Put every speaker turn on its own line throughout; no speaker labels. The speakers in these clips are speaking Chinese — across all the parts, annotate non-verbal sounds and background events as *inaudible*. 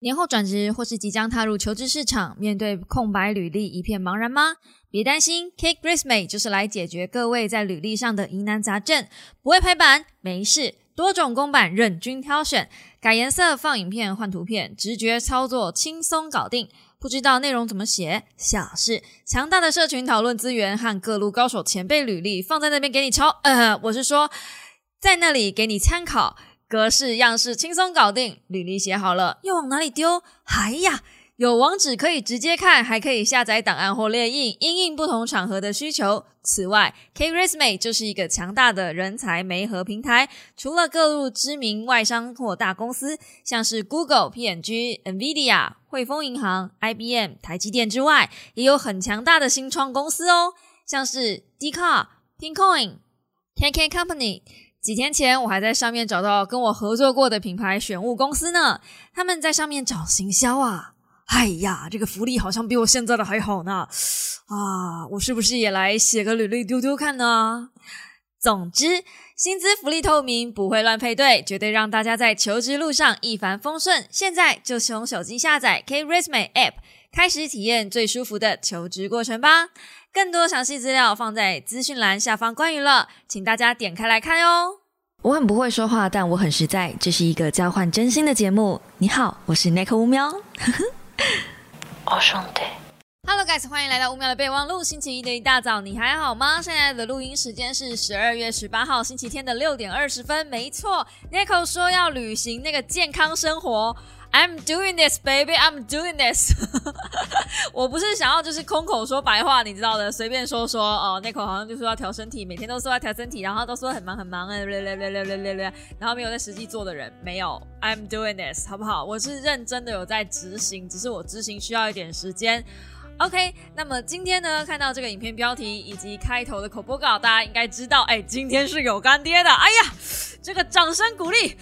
年后转职或是即将踏入求职市场，面对空白履历一片茫然吗？别担心，Cake Resume 就是来解决各位在履历上的疑难杂症。不会排版没事，多种公版任君挑选，改颜色、放影片、换图片，直觉操作轻松搞定。不知道内容怎么写，小事。强大的社群讨论资源和各路高手前辈履历放在那边给你抄。呃，我是说，在那里给你参考。格式样式轻松搞定，履历写好了，又往哪里丢？哎呀，有网址可以直接看，还可以下载档案或列印，因应不同场合的需求。此外，K Resume 就是一个强大的人才媒合平台，除了各路知名外商或大公司，像是 Google、Png、Nvidia、汇丰银行、IBM、台积电之外，也有很强大的新创公司哦，像是 d c a r Pincoin、KK Company。几天前，我还在上面找到跟我合作过的品牌选物公司呢。他们在上面找行销啊，哎呀，这个福利好像比我现在的还好呢。啊，我是不是也来写个履历丢丢看呢？总之，薪资福利透明，不会乱配对，绝对让大家在求职路上一帆风顺。现在就从手机下载 K Resume App，开始体验最舒服的求职过程吧。更多详细资料放在资讯栏下方，关于了，请大家点开来看哟。我很不会说话，但我很实在。这是一个交换真心的节目。你好，我是 Nick 乌喵。*laughs* 我兄弟。Hello guys，欢迎来到乌喵的备忘录。星期一的一大早，你还好吗？现在的录音时间是十二月十八号星期天的六点二十分。没错，Nick 说要履行那个健康生活。I'm doing this, baby. I'm doing this. *laughs* 我不是想要就是空口说白话，你知道的，随便说说哦。那口好像就说要调身体，每天都说要调身体，然后都说很忙很忙啊，然后没有在实际做的人没有。I'm doing this，好不好？我是认真的有在执行，只是我执行需要一点时间。OK，那么今天呢，看到这个影片标题以及开头的口播稿，大家应该知道，哎，今天是有干爹的。哎呀，这个掌声鼓励。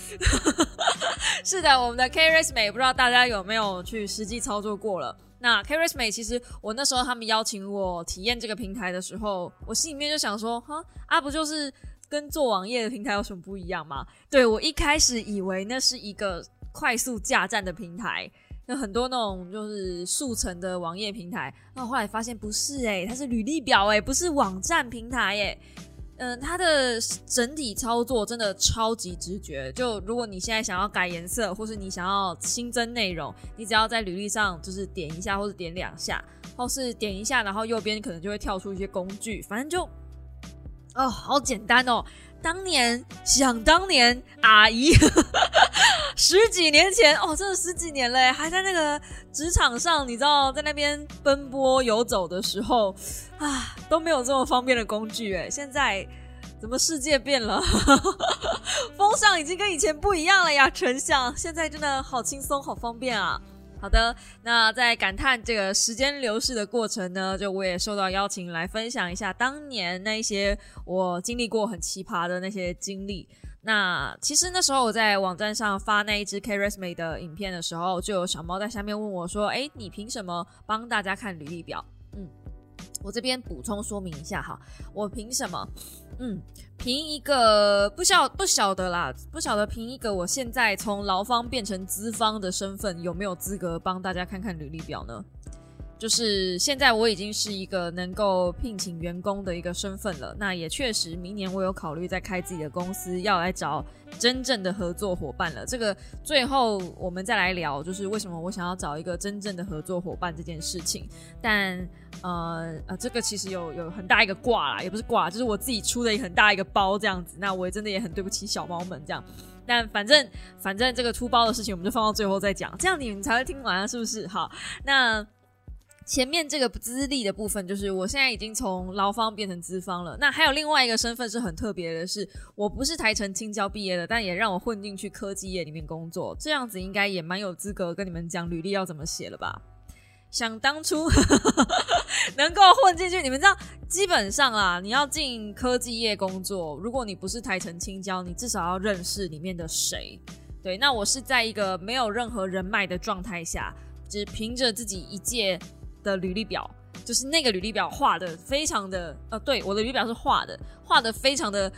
是的，我们的 K Resume，不知道大家有没有去实际操作过了？那 K Resume，其实我那时候他们邀请我体验这个平台的时候，我心里面就想说，哈，啊，不就是跟做网页的平台有什么不一样吗？对我一开始以为那是一个快速架站的平台。有很多那种就是速成的网页平台，那后来发现不是诶，它是履历表诶，不是网站平台诶。嗯，它的整体操作真的超级直觉。就如果你现在想要改颜色，或是你想要新增内容，你只要在履历上就是点一下，或者点两下，或是点一下，然后右边可能就会跳出一些工具，反正就哦，好简单哦。当年想当年，阿姨十几年前哦，真的十几年嘞，还在那个职场上，你知道，在那边奔波游走的时候啊，都没有这么方便的工具哎。现在怎么世界变了？*laughs* 风向已经跟以前不一样了呀，丞相，现在真的好轻松，好方便啊。好的，那在感叹这个时间流逝的过程呢，就我也受到邀请来分享一下当年那一些我经历过很奇葩的那些经历。那其实那时候我在网站上发那一支 K Resume 的影片的时候，就有小猫在下面问我说：“哎，你凭什么帮大家看履历表？”嗯。我这边补充说明一下哈，我凭什么？嗯，凭一个不晓不晓得啦，不晓得凭一个我现在从劳方变成资方的身份，有没有资格帮大家看看履历表呢？就是现在我已经是一个能够聘请员工的一个身份了，那也确实明年我有考虑再开自己的公司，要来找真正的合作伙伴了。这个最后我们再来聊，就是为什么我想要找一个真正的合作伙伴这件事情。但呃呃，这个其实有有很大一个挂啦，也不是挂，就是我自己出的很大一个包这样子。那我也真的也很对不起小猫们这样。但反正反正这个出包的事情，我们就放到最后再讲，这样你们才会听完啊，是不是？好，那。前面这个资历的部分，就是我现在已经从劳方变成资方了。那还有另外一个身份是很特别的，是我不是台城青椒毕业的，但也让我混进去科技业里面工作，这样子应该也蛮有资格跟你们讲履历要怎么写了吧？想当初 *laughs* 能够混进去，你们知道，基本上啊，你要进科技业工作，如果你不是台城青椒，你至少要认识里面的谁。对，那我是在一个没有任何人脉的状态下，只凭着自己一届。的履历表就是那个履历表画的非常的呃，对，我的履历表是画的，画的非常的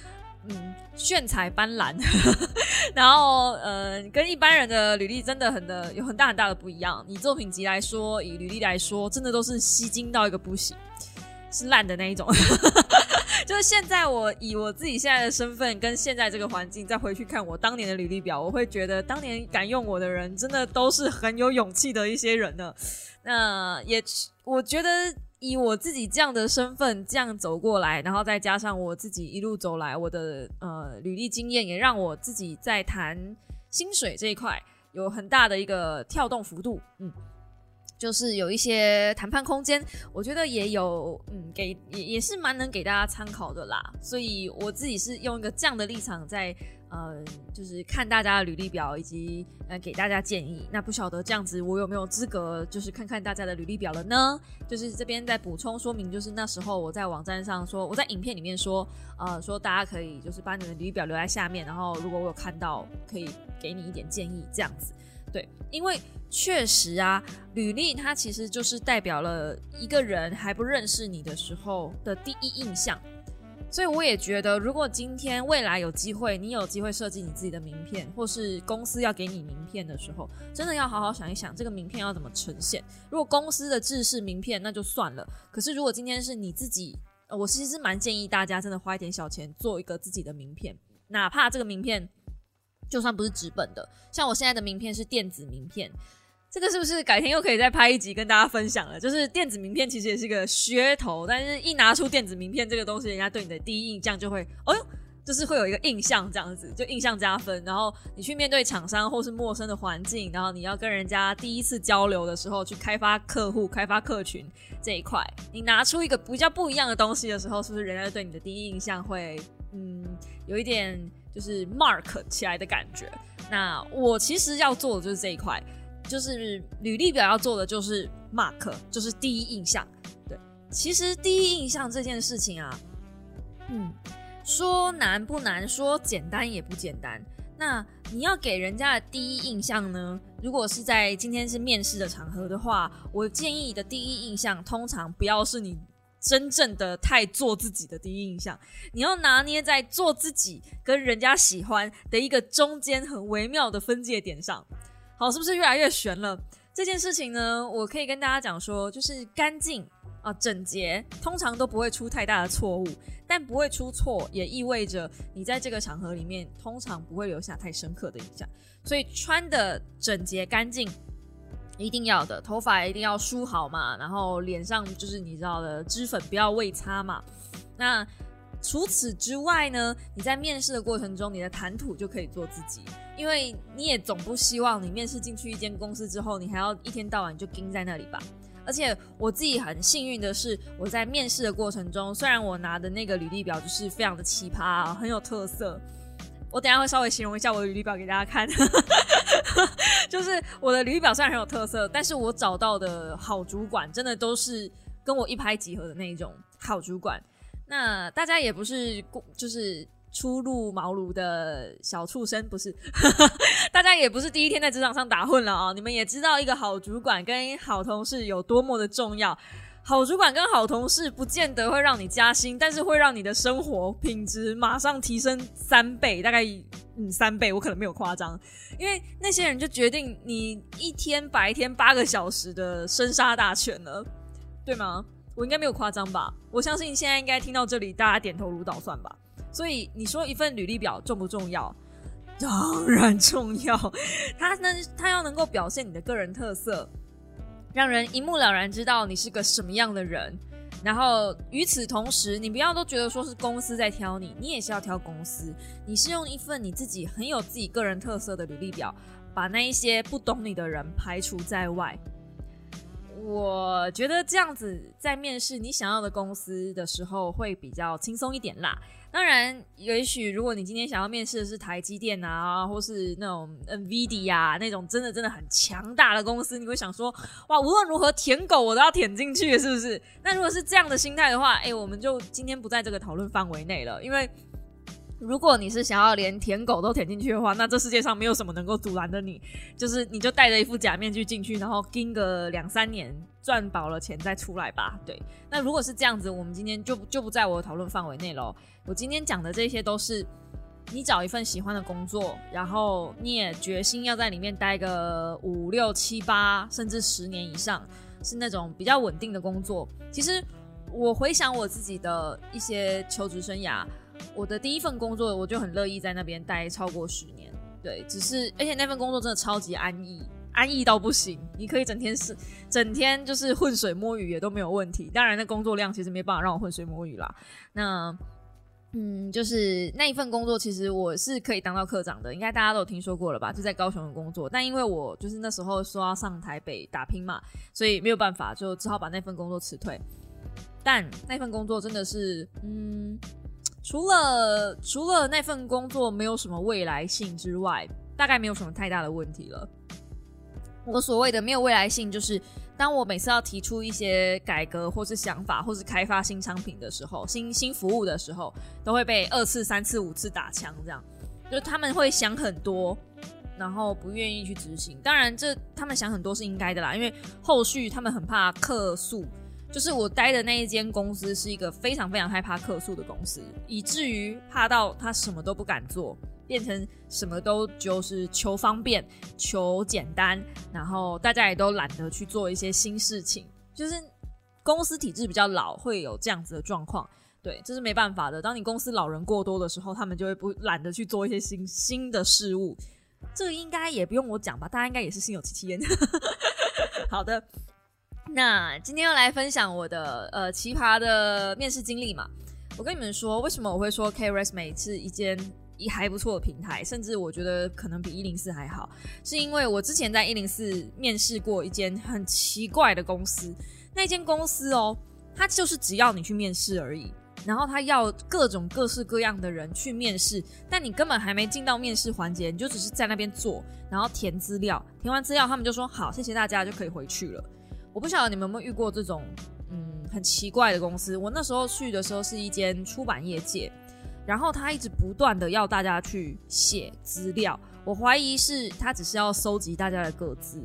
嗯炫彩斑斓，*laughs* 然后呃，跟一般人的履历真的很的有很大很大的不一样。以作品集来说，以履历来说，真的都是吸睛到一个不行，是烂的那一种。就是现在我以我自己现在的身份跟现在这个环境再回去看我当年的履历表，我会觉得当年敢用我的人真的都是很有勇气的一些人呢。*laughs* 那也我觉得以我自己这样的身份这样走过来，然后再加上我自己一路走来我的呃履历经验，也让我自己在谈薪水这一块有很大的一个跳动幅度，嗯。就是有一些谈判空间，我觉得也有，嗯，给也也是蛮能给大家参考的啦。所以我自己是用一个这样的立场在，呃，就是看大家的履历表以及呃给大家建议。那不晓得这样子我有没有资格，就是看看大家的履历表了呢？就是这边在补充说明，就是那时候我在网站上说，我在影片里面说，呃，说大家可以就是把你的履历表留在下面，然后如果我有看到，可以给你一点建议，这样子。对，因为确实啊，履历它其实就是代表了一个人还不认识你的时候的第一印象，所以我也觉得，如果今天未来有机会，你有机会设计你自己的名片，或是公司要给你名片的时候，真的要好好想一想，这个名片要怎么呈现。如果公司的制式名片，那就算了。可是如果今天是你自己，我其实蛮建议大家真的花一点小钱做一个自己的名片，哪怕这个名片。就算不是纸本的，像我现在的名片是电子名片，这个是不是改天又可以再拍一集跟大家分享了？就是电子名片其实也是个噱头，但是一拿出电子名片这个东西，人家对你的第一印象就会，哦呦，就是会有一个印象这样子，就印象加分。然后你去面对厂商或是陌生的环境，然后你要跟人家第一次交流的时候，去开发客户、开发客群这一块，你拿出一个比较不一样的东西的时候，是不是人家对你的第一印象会，嗯，有一点。就是 mark 起来的感觉。那我其实要做的就是这一块，就是履历表要做的就是 mark，就是第一印象。对，其实第一印象这件事情啊，嗯，说难不难，说简单也不简单。那你要给人家的第一印象呢？如果是在今天是面试的场合的话，我建议的第一印象通常不要是你。真正的太做自己的第一印象，你要拿捏在做自己跟人家喜欢的一个中间很微妙的分界点上。好，是不是越来越悬了？这件事情呢，我可以跟大家讲说，就是干净啊、整洁，通常都不会出太大的错误。但不会出错，也意味着你在这个场合里面通常不会留下太深刻的印象。所以穿的整洁干净。一定要的，头发一定要梳好嘛，然后脸上就是你知道的脂粉不要未擦嘛。那除此之外呢，你在面试的过程中，你的谈吐就可以做自己，因为你也总不希望你面试进去一间公司之后，你还要一天到晚就盯在那里吧。而且我自己很幸运的是，我在面试的过程中，虽然我拿的那个履历表就是非常的奇葩，很有特色。我等下会稍微形容一下我的履历表给大家看，*laughs* 就是我的履历表虽然很有特色，但是我找到的好主管真的都是跟我一拍即合的那一种好主管。那大家也不是就是初入茅庐的小畜生，不是，*laughs* 大家也不是第一天在职场上打混了啊！你们也知道一个好主管跟好同事有多么的重要。好主管跟好同事不见得会让你加薪，但是会让你的生活品质马上提升三倍，大概嗯三倍，我可能没有夸张，因为那些人就决定你一天白天八个小时的生杀大权了，对吗？我应该没有夸张吧？我相信现在应该听到这里，大家点头如捣蒜吧。所以你说一份履历表重不重要？当然重要，它能它要能够表现你的个人特色。让人一目了然知道你是个什么样的人，然后与此同时，你不要都觉得说是公司在挑你，你也是要挑公司。你是用一份你自己很有自己个人特色的履历表，把那一些不懂你的人排除在外。我觉得这样子在面试你想要的公司的时候会比较轻松一点啦。当然，也许如果你今天想要面试的是台积电啊，或是那种 NVIDIA 那种真的真的很强大的公司，你会想说，哇，无论如何舔狗我都要舔进去，是不是？那如果是这样的心态的话，哎，我们就今天不在这个讨论范围内了，因为。如果你是想要连舔狗都舔进去的话，那这世界上没有什么能够阻拦的你。就是你就戴着一副假面具进去，然后盯个两三年，赚饱了钱再出来吧。对，那如果是这样子，我们今天就就不在我的讨论范围内喽。我今天讲的这些都是你找一份喜欢的工作，然后你也决心要在里面待个五六七八甚至十年以上，是那种比较稳定的工作。其实我回想我自己的一些求职生涯，我的第一份工作我就很乐意在那边待超过十年。对，只是而且那份工作真的超级安逸，安逸到不行，你可以整天是整天就是浑水摸鱼也都没有问题。当然，那工作量其实没办法让我浑水摸鱼啦。那嗯，就是那一份工作，其实我是可以当到科长的，应该大家都有听说过了吧？就在高雄的工作，但因为我就是那时候说要上台北打拼嘛，所以没有办法，就只好把那份工作辞退。但那份工作真的是，嗯，除了除了那份工作没有什么未来性之外，大概没有什么太大的问题了。我所谓的没有未来性，就是。当我每次要提出一些改革或是想法，或是开发新商品的时候，新新服务的时候，都会被二次、三次、五次打枪，这样，就他们会想很多，然后不愿意去执行。当然，这他们想很多是应该的啦，因为后续他们很怕客诉。就是我待的那一间公司是一个非常非常害怕客诉的公司，以至于怕到他什么都不敢做。变成什么都就是求方便、求简单，然后大家也都懒得去做一些新事情，就是公司体制比较老，会有这样子的状况。对，这是没办法的。当你公司老人过多的时候，他们就会不懒得去做一些新新的事物。这个应该也不用我讲吧？大家应该也是心有戚戚焉。*laughs* 好的，那今天要来分享我的呃奇葩的面试经历嘛。我跟你们说，为什么我会说 KResme 是一间。一还不错的平台，甚至我觉得可能比一零四还好，是因为我之前在一零四面试过一间很奇怪的公司，那间公司哦，它就是只要你去面试而已，然后他要各种各式各样的人去面试，但你根本还没进到面试环节，你就只是在那边坐，然后填资料，填完资料他们就说好，谢谢大家就可以回去了。我不晓得你们有没有遇过这种嗯很奇怪的公司，我那时候去的时候是一间出版业界。然后他一直不断的要大家去写资料，我怀疑是他只是要收集大家的个资，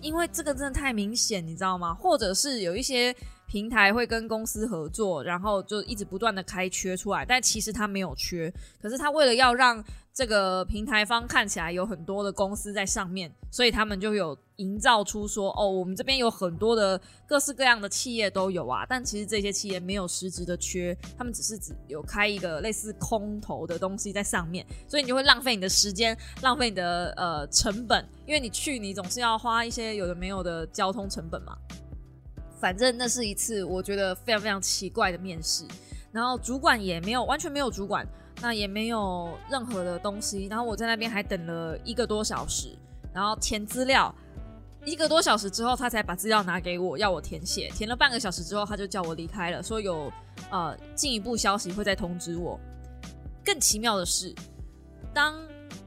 因为这个真的太明显，你知道吗？或者是有一些平台会跟公司合作，然后就一直不断的开缺出来，但其实他没有缺，可是他为了要让这个平台方看起来有很多的公司在上面，所以他们就有营造出说，哦，我们这边有很多的各式各样的企业都有啊，但其实这些企业没有实质的缺，他们只是只有开一个类似空头的东西在上面，所以你就会浪费你的时间，浪费你的呃成本，因为你去你总是要花一些有的没有的交通成本嘛。反正那是一次我觉得非常非常奇怪的面试，然后主管也没有完全没有主管。那也没有任何的东西，然后我在那边还等了一个多小时，然后填资料，一个多小时之后他才把资料拿给我，要我填写，填了半个小时之后他就叫我离开了，说有呃进一步消息会再通知我。更奇妙的是，当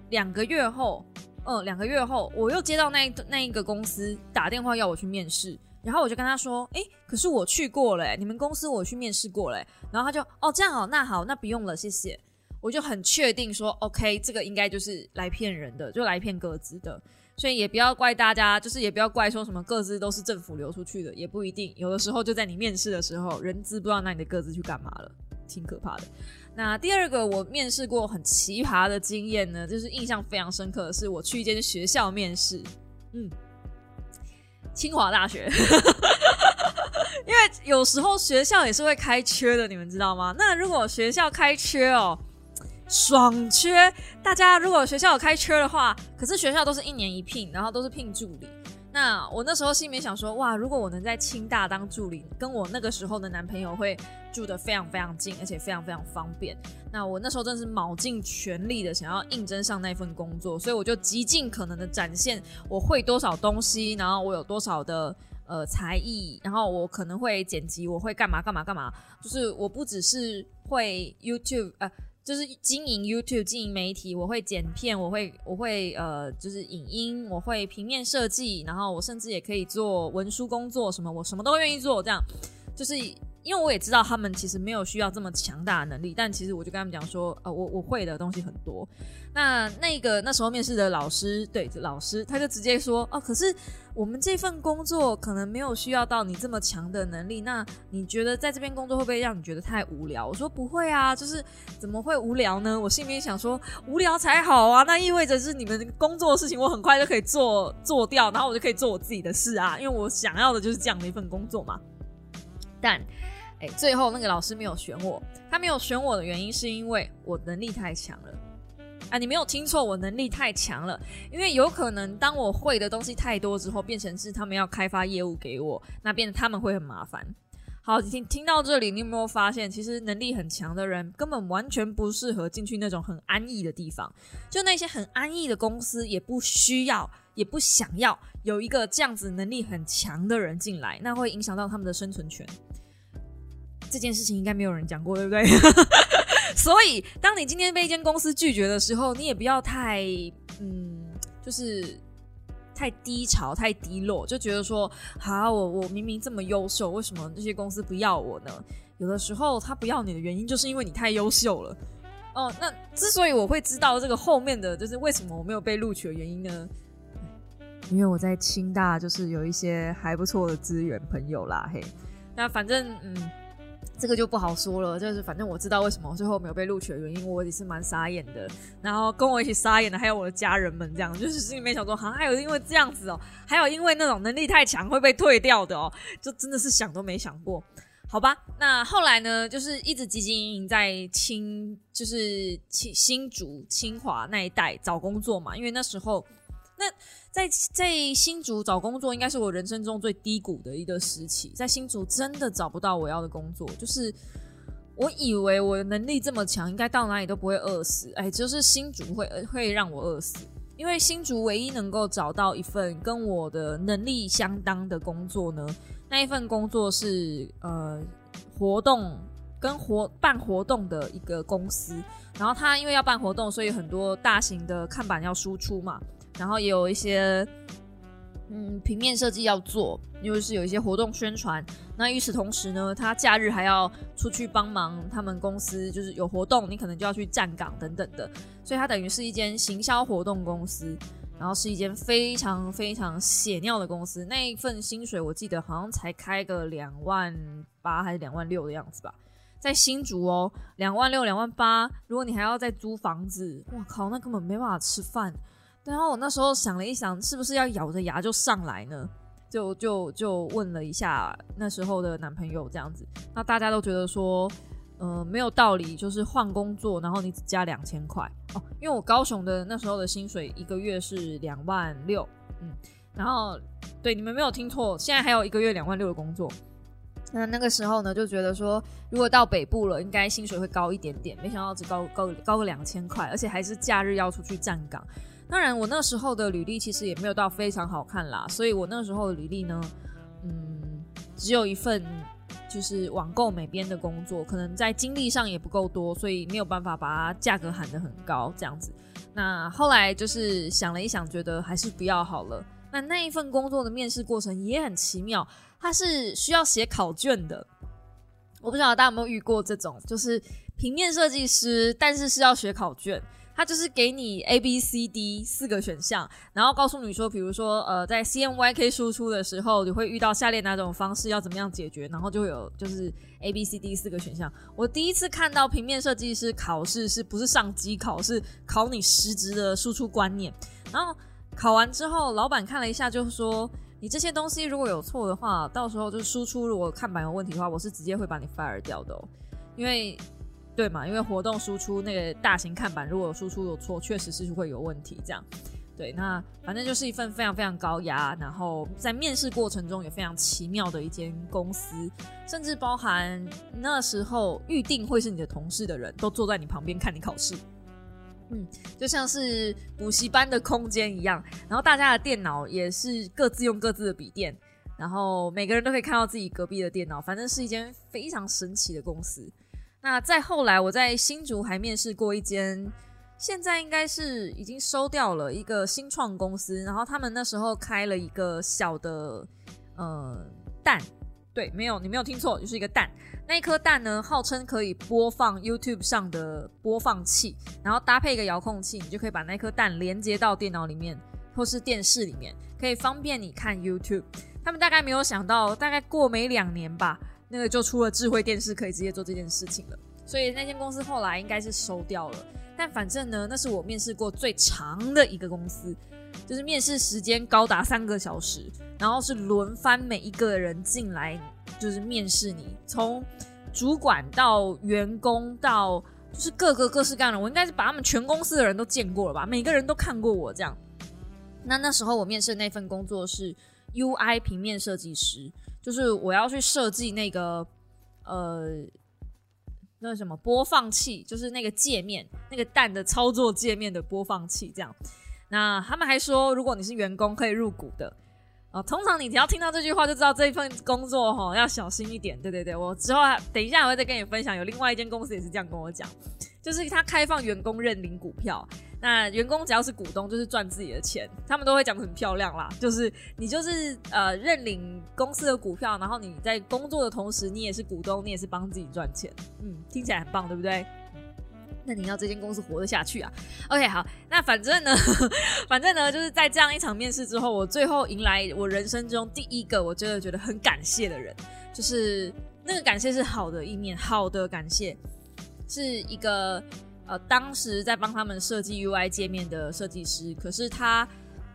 两个月后，嗯，两个月后我又接到那那一个公司打电话要我去面试。然后我就跟他说：“哎，可是我去过了，你们公司我去面试过了。”然后他就：“哦，这样哦，那好，那不用了，谢谢。”我就很确定说：“OK，这个应该就是来骗人的，就来骗各自的。”所以也不要怪大家，就是也不要怪说什么各自都是政府流出去的，也不一定。有的时候就在你面试的时候，人资不知道拿你的各自去干嘛了，挺可怕的。那第二个我面试过很奇葩的经验呢，就是印象非常深刻的是我去一间学校面试，嗯。清华大学，*laughs* 因为有时候学校也是会开缺的，你们知道吗？那如果学校开缺哦，爽缺，大家如果学校有开缺的话，可是学校都是一年一聘，然后都是聘助理。那我那时候心里面想说，哇，如果我能在清大当助理，跟我那个时候的男朋友会住得非常非常近，而且非常非常方便。那我那时候真的是卯尽全力的想要应征上那份工作，所以我就极尽可能的展现我会多少东西，然后我有多少的呃才艺，然后我可能会剪辑，我会干嘛干嘛干嘛，就是我不只是会 YouTube 呃。就是经营 YouTube，经营媒体，我会剪片，我会我会呃，就是影音，我会平面设计，然后我甚至也可以做文书工作，什么我什么都愿意做，这样。就是因为我也知道他们其实没有需要这么强大的能力，但其实我就跟他们讲说，呃，我我会的东西很多。那那个那时候面试的老师，对，老师他就直接说，哦，可是我们这份工作可能没有需要到你这么强的能力。那你觉得在这边工作会不会让你觉得太无聊？我说不会啊，就是怎么会无聊呢？我心里面想说，无聊才好啊，那意味着是你们工作的事情，我很快就可以做做掉，然后我就可以做我自己的事啊，因为我想要的就是这样的一份工作嘛。但最后那个老师没有选我，他没有选我的原因是因为我能力太强了啊！你没有听错，我能力太强了。因为有可能当我会的东西太多之后，变成是他们要开发业务给我，那变得他们会很麻烦。好，听听到这里，你有没有发现，其实能力很强的人根本完全不适合进去那种很安逸的地方。就那些很安逸的公司，也不需要，也不想要有一个这样子能力很强的人进来，那会影响到他们的生存权。这件事情应该没有人讲过，对不对？*laughs* 所以，当你今天被一间公司拒绝的时候，你也不要太嗯，就是太低潮、太低落，就觉得说，好，我我明明这么优秀，为什么这些公司不要我呢？有的时候他不要你的原因，就是因为你太优秀了。哦，那之所以我会知道这个后面的就是为什么我没有被录取的原因呢？因为我在清大就是有一些还不错的资源朋友啦，嘿，那反正嗯。这个就不好说了，就是反正我知道为什么最后没有被录取的原因，我也是蛮傻眼的。然后跟我一起傻眼的还有我的家人们，这样就是心里面想说，好像还有因为这样子哦，还有因为那种能力太强会被退掉的哦，就真的是想都没想过。好吧，那后来呢，就是一直汲汲营营在清，就是清新竹、清华那一带找工作嘛，因为那时候。那在在新竹找工作，应该是我人生中最低谷的一个时期。在新竹真的找不到我要的工作，就是我以为我能力这么强，应该到哪里都不会饿死。哎，就是新竹会会让我饿死，因为新竹唯一能够找到一份跟我的能力相当的工作呢，那一份工作是呃活动跟活办活动的一个公司，然后他因为要办活动，所以很多大型的看板要输出嘛。然后也有一些，嗯，平面设计要做，因为是有一些活动宣传。那与此同时呢，他假日还要出去帮忙他们公司，就是有活动，你可能就要去站岗等等的。所以它等于是一间行销活动公司，然后是一间非常非常血尿的公司。那一份薪水我记得好像才开个两万八还是两万六的样子吧，在新竹哦，两万六两万八，如果你还要再租房子，哇靠，那根本没办法吃饭。然后我那时候想了一想，是不是要咬着牙就上来呢？就就就问了一下那时候的男朋友这样子，那大家都觉得说，呃，没有道理，就是换工作，然后你只加两千块哦，因为我高雄的那时候的薪水一个月是两万六，嗯，然后对你们没有听错，现在还有一个月两万六的工作，那那个时候呢就觉得说，如果到北部了，应该薪水会高一点点，没想到只高高高个两千块，而且还是假日要出去站岗。当然，我那时候的履历其实也没有到非常好看啦，所以我那时候的履历呢，嗯，只有一份就是网购美编的工作，可能在经历上也不够多，所以没有办法把它价格喊得很高这样子。那后来就是想了一想，觉得还是不要好了。那那一份工作的面试过程也很奇妙，它是需要写考卷的。我不知道大家有没有遇过这种，就是平面设计师，但是是要学考卷。它就是给你 A B C D 四个选项，然后告诉你说，比如说，呃，在 C M Y K 输出的时候，你会遇到下列哪种方式，要怎么样解决，然后就会有就是 A B C D 四个选项。我第一次看到平面设计师考试是不是上机考，是考你实质的输出观念。然后考完之后，老板看了一下，就说你这些东西如果有错的话，到时候就输出如果看板有问题的话，我是直接会把你 fire 掉的哦，因为。对嘛？因为活动输出那个大型看板，如果输出有错，确实是会有问题。这样，对，那反正就是一份非常非常高压，然后在面试过程中也非常奇妙的一间公司，甚至包含那时候预定会是你的同事的人都坐在你旁边看你考试，嗯，就像是补习班的空间一样。然后大家的电脑也是各自用各自的笔电，然后每个人都可以看到自己隔壁的电脑，反正是一间非常神奇的公司。那再后来，我在新竹还面试过一间，现在应该是已经收掉了一个新创公司。然后他们那时候开了一个小的呃蛋对，没有，你没有听错，就是一个蛋。那一颗蛋呢，号称可以播放 YouTube 上的播放器，然后搭配一个遥控器，你就可以把那颗蛋连接到电脑里面或是电视里面，可以方便你看 YouTube。他们大概没有想到，大概过没两年吧，那个就出了智慧电视，可以直接做这件事情了。所以那间公司后来应该是收掉了。但反正呢，那是我面试过最长的一个公司，就是面试时间高达三个小时，然后是轮番每一个人进来。就是面试你，从主管到员工到就是各个各式各样的，我应该是把他们全公司的人都见过了吧，每个人都看过我这样。那那时候我面试的那份工作是 UI 平面设计师，就是我要去设计那个呃那什么播放器，就是那个界面，那个蛋的操作界面的播放器这样。那他们还说，如果你是员工，可以入股的。哦，通常你只要听到这句话，就知道这一份工作哈要小心一点。对对对，我之后等一下我会再跟你分享，有另外一间公司也是这样跟我讲，就是他开放员工认领股票，那员工只要是股东，就是赚自己的钱，他们都会讲的很漂亮啦，就是你就是呃认领公司的股票，然后你在工作的同时，你也是股东，你也是帮自己赚钱，嗯，听起来很棒，对不对？那你要这间公司活得下去啊？OK，好，那反正呢，*laughs* 反正呢，就是在这样一场面试之后，我最后迎来我人生中第一个我真的觉得很感谢的人，就是那个感谢是好的一面，好的感谢是一个呃，当时在帮他们设计 UI 界面的设计师，可是他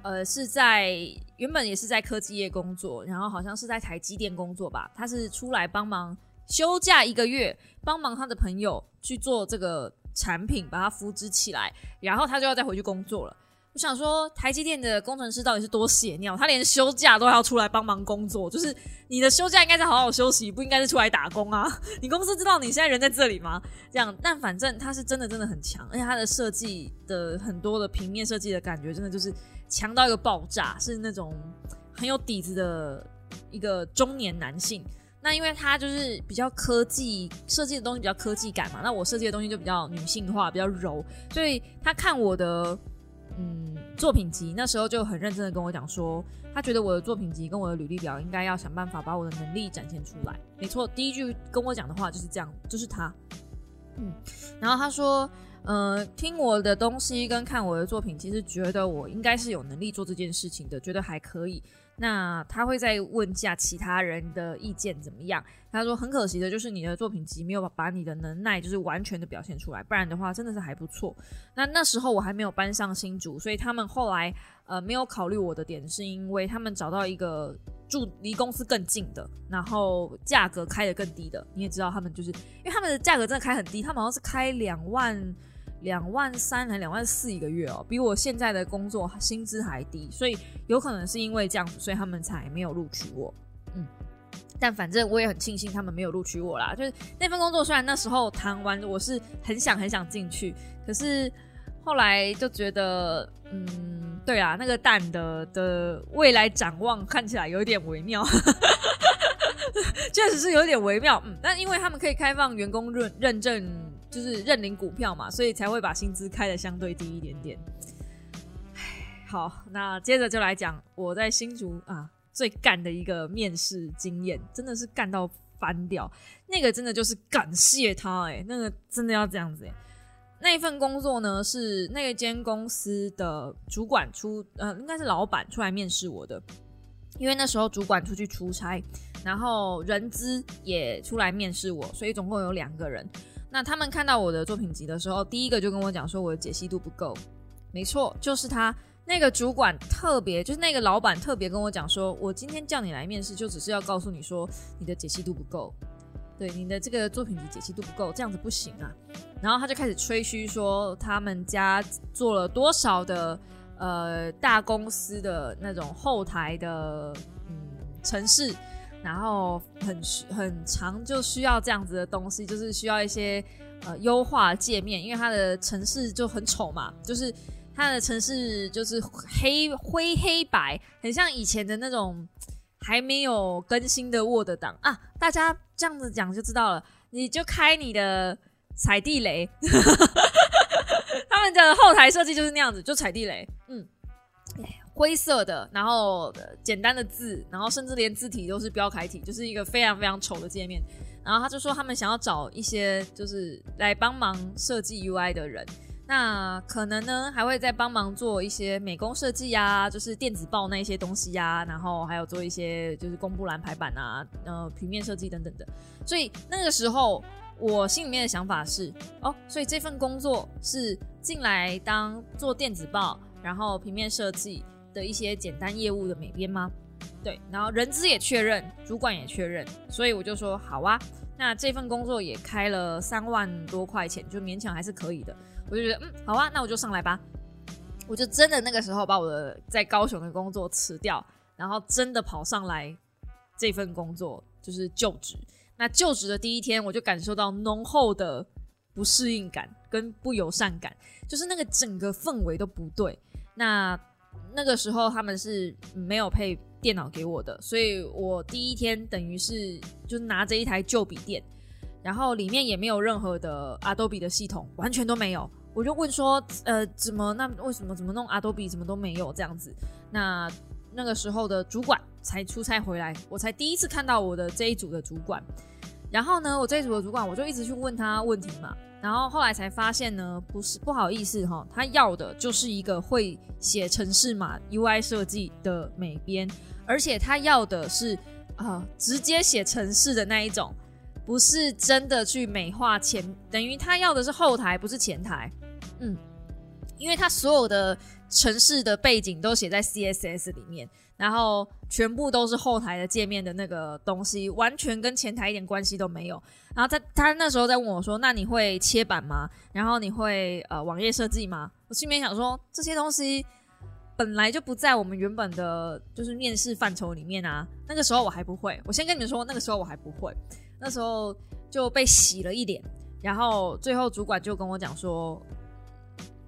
呃是在原本也是在科技业工作，然后好像是在台积电工作吧，他是出来帮忙休假一个月，帮忙他的朋友去做这个。产品把它扶植起来，然后他就要再回去工作了。我想说，台积电的工程师到底是多血尿？他连休假都要出来帮忙工作，就是你的休假应该是好好休息，不应该是出来打工啊！*laughs* 你公司知道你现在人在这里吗？这样，但反正他是真的真的很强，而且他的设计的很多的平面设计的感觉，真的就是强到一个爆炸，是那种很有底子的一个中年男性。那因为他就是比较科技设计的东西比较科技感嘛，那我设计的东西就比较女性化，比较柔，所以他看我的嗯作品集，那时候就很认真的跟我讲说，他觉得我的作品集跟我的履历表应该要想办法把我的能力展现出来。没错，第一句跟我讲的话就是这样，就是他，嗯，然后他说，呃，听我的东西跟看我的作品，其实觉得我应该是有能力做这件事情的，觉得还可以。那他会再问一下其他人的意见怎么样？他说很可惜的就是你的作品集没有把你的能耐就是完全的表现出来，不然的话真的是还不错。那那时候我还没有搬上新竹，所以他们后来呃没有考虑我的点，是因为他们找到一个住离公司更近的，然后价格开的更低的。你也知道他们就是因为他们的价格真的开很低，他们好像是开两万。两万三还两万四一个月哦，比我现在的工作薪资还低，所以有可能是因为这样子，所以他们才没有录取我。嗯，但反正我也很庆幸他们没有录取我啦。就是那份工作，虽然那时候谈完我是很想很想进去，可是后来就觉得，嗯，对啊，那个蛋的的未来展望看起来有点微妙，*laughs* 确实是有点微妙。嗯，但因为他们可以开放员工认认证。就是认领股票嘛，所以才会把薪资开的相对低一点点。好，那接着就来讲我在新竹啊最干的一个面试经验，真的是干到翻掉。那个真的就是感谢他哎，那个真的要这样子哎。那一份工作呢是那间公司的主管出，呃，应该是老板出来面试我的，因为那时候主管出去出差，然后人资也出来面试我，所以总共有两个人。那他们看到我的作品集的时候，第一个就跟我讲说我的解析度不够。没错，就是他那个主管特别，就是那个老板特别跟我讲说，我今天叫你来面试，就只是要告诉你说你的解析度不够，对你的这个作品集解析度不够，这样子不行啊。然后他就开始吹嘘说他们家做了多少的呃大公司的那种后台的嗯城市。然后很很长就需要这样子的东西，就是需要一些呃优化界面，因为它的城市就很丑嘛，就是它的城市就是黑灰黑白，很像以前的那种还没有更新的 Word 档啊。大家这样子讲就知道了，你就开你的踩地雷，*laughs* 他们的后台设计就是那样子，就踩地雷，嗯。灰色的，然后简单的字，然后甚至连字体都是标楷体，就是一个非常非常丑的界面。然后他就说他们想要找一些就是来帮忙设计 UI 的人。那可能呢，还会再帮忙做一些美工设计呀，就是电子报那些东西呀，然后还有做一些就是公布栏排版啊，呃，平面设计等等的。所以那个时候，我心里面的想法是，哦，所以这份工作是进来当做电子报，然后平面设计的一些简单业务的美编吗？对，然后人资也确认，主管也确认，所以我就说好啊，那这份工作也开了三万多块钱，就勉强还是可以的。我就觉得，嗯，好啊，那我就上来吧。我就真的那个时候把我的在高雄的工作辞掉，然后真的跑上来这份工作，就是就职。那就职的第一天，我就感受到浓厚的不适应感跟不友善感，就是那个整个氛围都不对。那那个时候他们是没有配电脑给我的，所以我第一天等于是就拿着一台旧笔电，然后里面也没有任何的 Adobe 的系统，完全都没有。我就问说，呃，怎么那为什么怎么弄 Adobe 怎么都没有这样子？那那个时候的主管才出差回来，我才第一次看到我的这一组的主管。然后呢，我这一组的主管我就一直去问他问题嘛。然后后来才发现呢，不是不好意思哈，他要的就是一个会写程式码 UI 设计的美编，而且他要的是啊直接写程式的那一种，不是真的去美化前，等于他要的是后台，不是前台。嗯，因为他所有的城市的背景都写在 CSS 里面，然后全部都是后台的界面的那个东西，完全跟前台一点关系都没有。然后他他那时候在问我说：“那你会切板吗？然后你会呃网页设计吗？”我心里面想说这些东西本来就不在我们原本的就是面试范畴里面啊。那个时候我还不会，我先跟你们说，那个时候我还不会，那时候就被洗了一脸。然后最后主管就跟我讲说。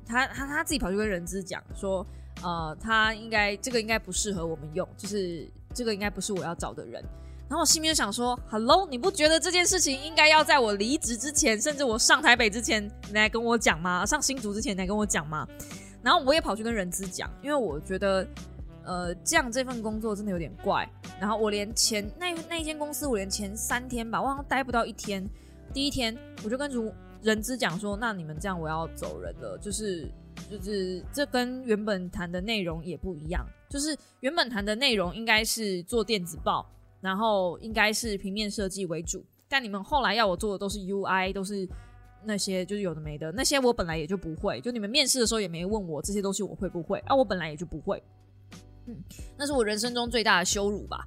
他他他自己跑去跟人资讲说，呃，他应该这个应该不适合我们用，就是这个应该不是我要找的人。然后我心里就想说，Hello，你不觉得这件事情应该要在我离职之前，甚至我上台北之前你来跟我讲吗？上新竹之前来跟我讲吗？然后我也跑去跟人资讲，因为我觉得，呃，这样这份工作真的有点怪。然后我连前那那一间公司，我连前三天吧，我好像待不到一天。第一天我就跟主。人资讲说，那你们这样我要走人了，就是就是这跟原本谈的内容也不一样，就是原本谈的内容应该是做电子报，然后应该是平面设计为主，但你们后来要我做的都是 UI，都是那些就是有的没的，那些我本来也就不会，就你们面试的时候也没问我这些东西我会不会，啊，我本来也就不会，嗯，那是我人生中最大的羞辱吧，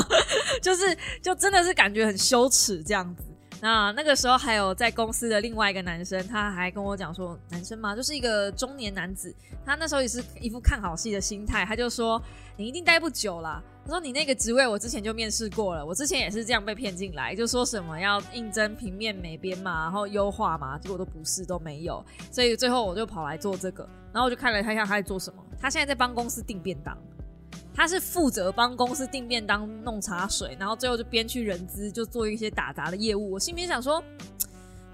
*laughs* 就是就真的是感觉很羞耻这样子。那那个时候还有在公司的另外一个男生，他还跟我讲说，男生嘛，就是一个中年男子，他那时候也是一副看好戏的心态，他就说你一定待不久啦。他说你那个职位我之前就面试过了，我之前也是这样被骗进来，就说什么要应征平面美编嘛，然后优化嘛，结果都不是都没有，所以最后我就跑来做这个，然后我就看了他一下他在做什么，他现在在帮公司订便当。他是负责帮公司订便当、弄茶水，然后最后就边去人资，就做一些打杂的业务。我心里面想说，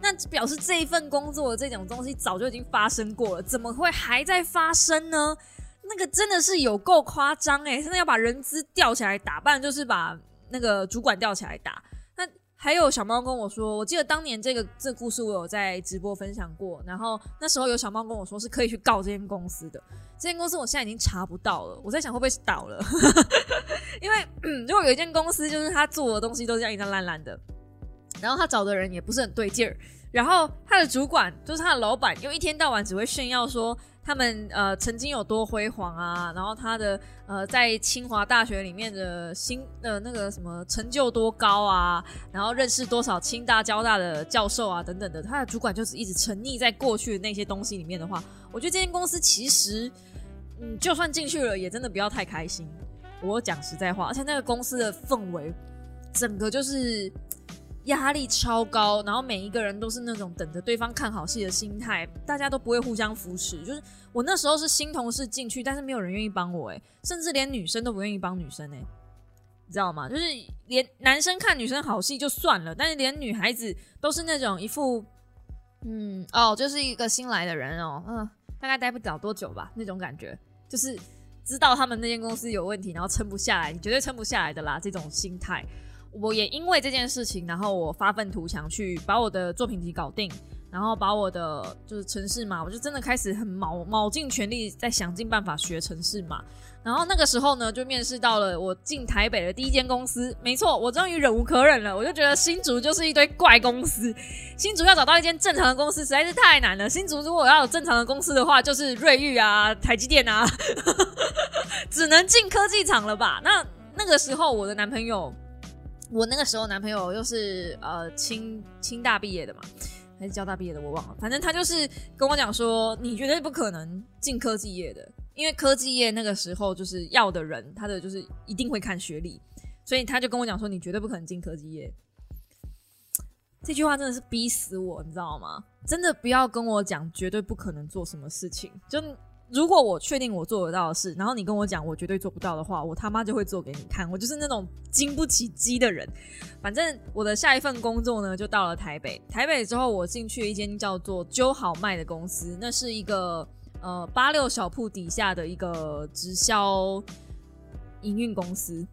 那表示这一份工作的这种东西早就已经发生过了，怎么会还在发生呢？那个真的是有够夸张诶，现在要把人资吊起来打，不然就是把那个主管吊起来打。还有小猫跟我说，我记得当年这个这故事我有在直播分享过，然后那时候有小猫跟我说是可以去告这间公司的。这间公司我现在已经查不到了，我在想会不会是倒了？*laughs* 因为如果有一间公司，就是他做的东西都这样一张烂烂的，然后他找的人也不是很对劲儿，然后他的主管就是他的老板，又一天到晚只会炫耀说他们呃曾经有多辉煌啊，然后他的呃在清华大学里面的新的那个什么成就多高啊，然后认识多少清大交大的教授啊等等的，他的主管就是一直沉溺在过去的那些东西里面的话，我觉得这间公司其实。嗯，就算进去了，也真的不要太开心。我讲实在话，而且那个公司的氛围，整个就是压力超高，然后每一个人都是那种等着对方看好戏的心态，大家都不会互相扶持。就是我那时候是新同事进去，但是没有人愿意帮我，哎，甚至连女生都不愿意帮女生，哎，你知道吗？就是连男生看女生好戏就算了，但是连女孩子都是那种一副，嗯，哦，就是一个新来的人哦，嗯，大概待不了多久吧，那种感觉。就是知道他们那间公司有问题，然后撑不下来，你绝对撑不下来的啦。这种心态，我也因为这件事情，然后我发愤图强去把我的作品集搞定。然后把我的就是城市码，我就真的开始很卯卯尽全力在想尽办法学城市码。然后那个时候呢，就面试到了我进台北的第一间公司。没错，我终于忍无可忍了，我就觉得新竹就是一堆怪公司。新竹要找到一间正常的公司实在是太难了。新竹如果要有正常的公司的话，就是瑞昱啊、台积电啊，*laughs* 只能进科技厂了吧？那那个时候我的男朋友，我那个时候男朋友又是呃清清大毕业的嘛。还是交大毕业的，我忘了。反正他就是跟我讲说，你绝对不可能进科技业的，因为科技业那个时候就是要的人，他的就是一定会看学历，所以他就跟我讲说，你绝对不可能进科技业。这句话真的是逼死我，你知道吗？真的不要跟我讲绝对不可能做什么事情，就。如果我确定我做得到的事，然后你跟我讲我绝对做不到的话，我他妈就会做给你看。我就是那种经不起激的人。反正我的下一份工作呢，就到了台北。台北之后，我进去一间叫做“揪好卖”的公司，那是一个呃八六小铺底下的一个直销营运公司。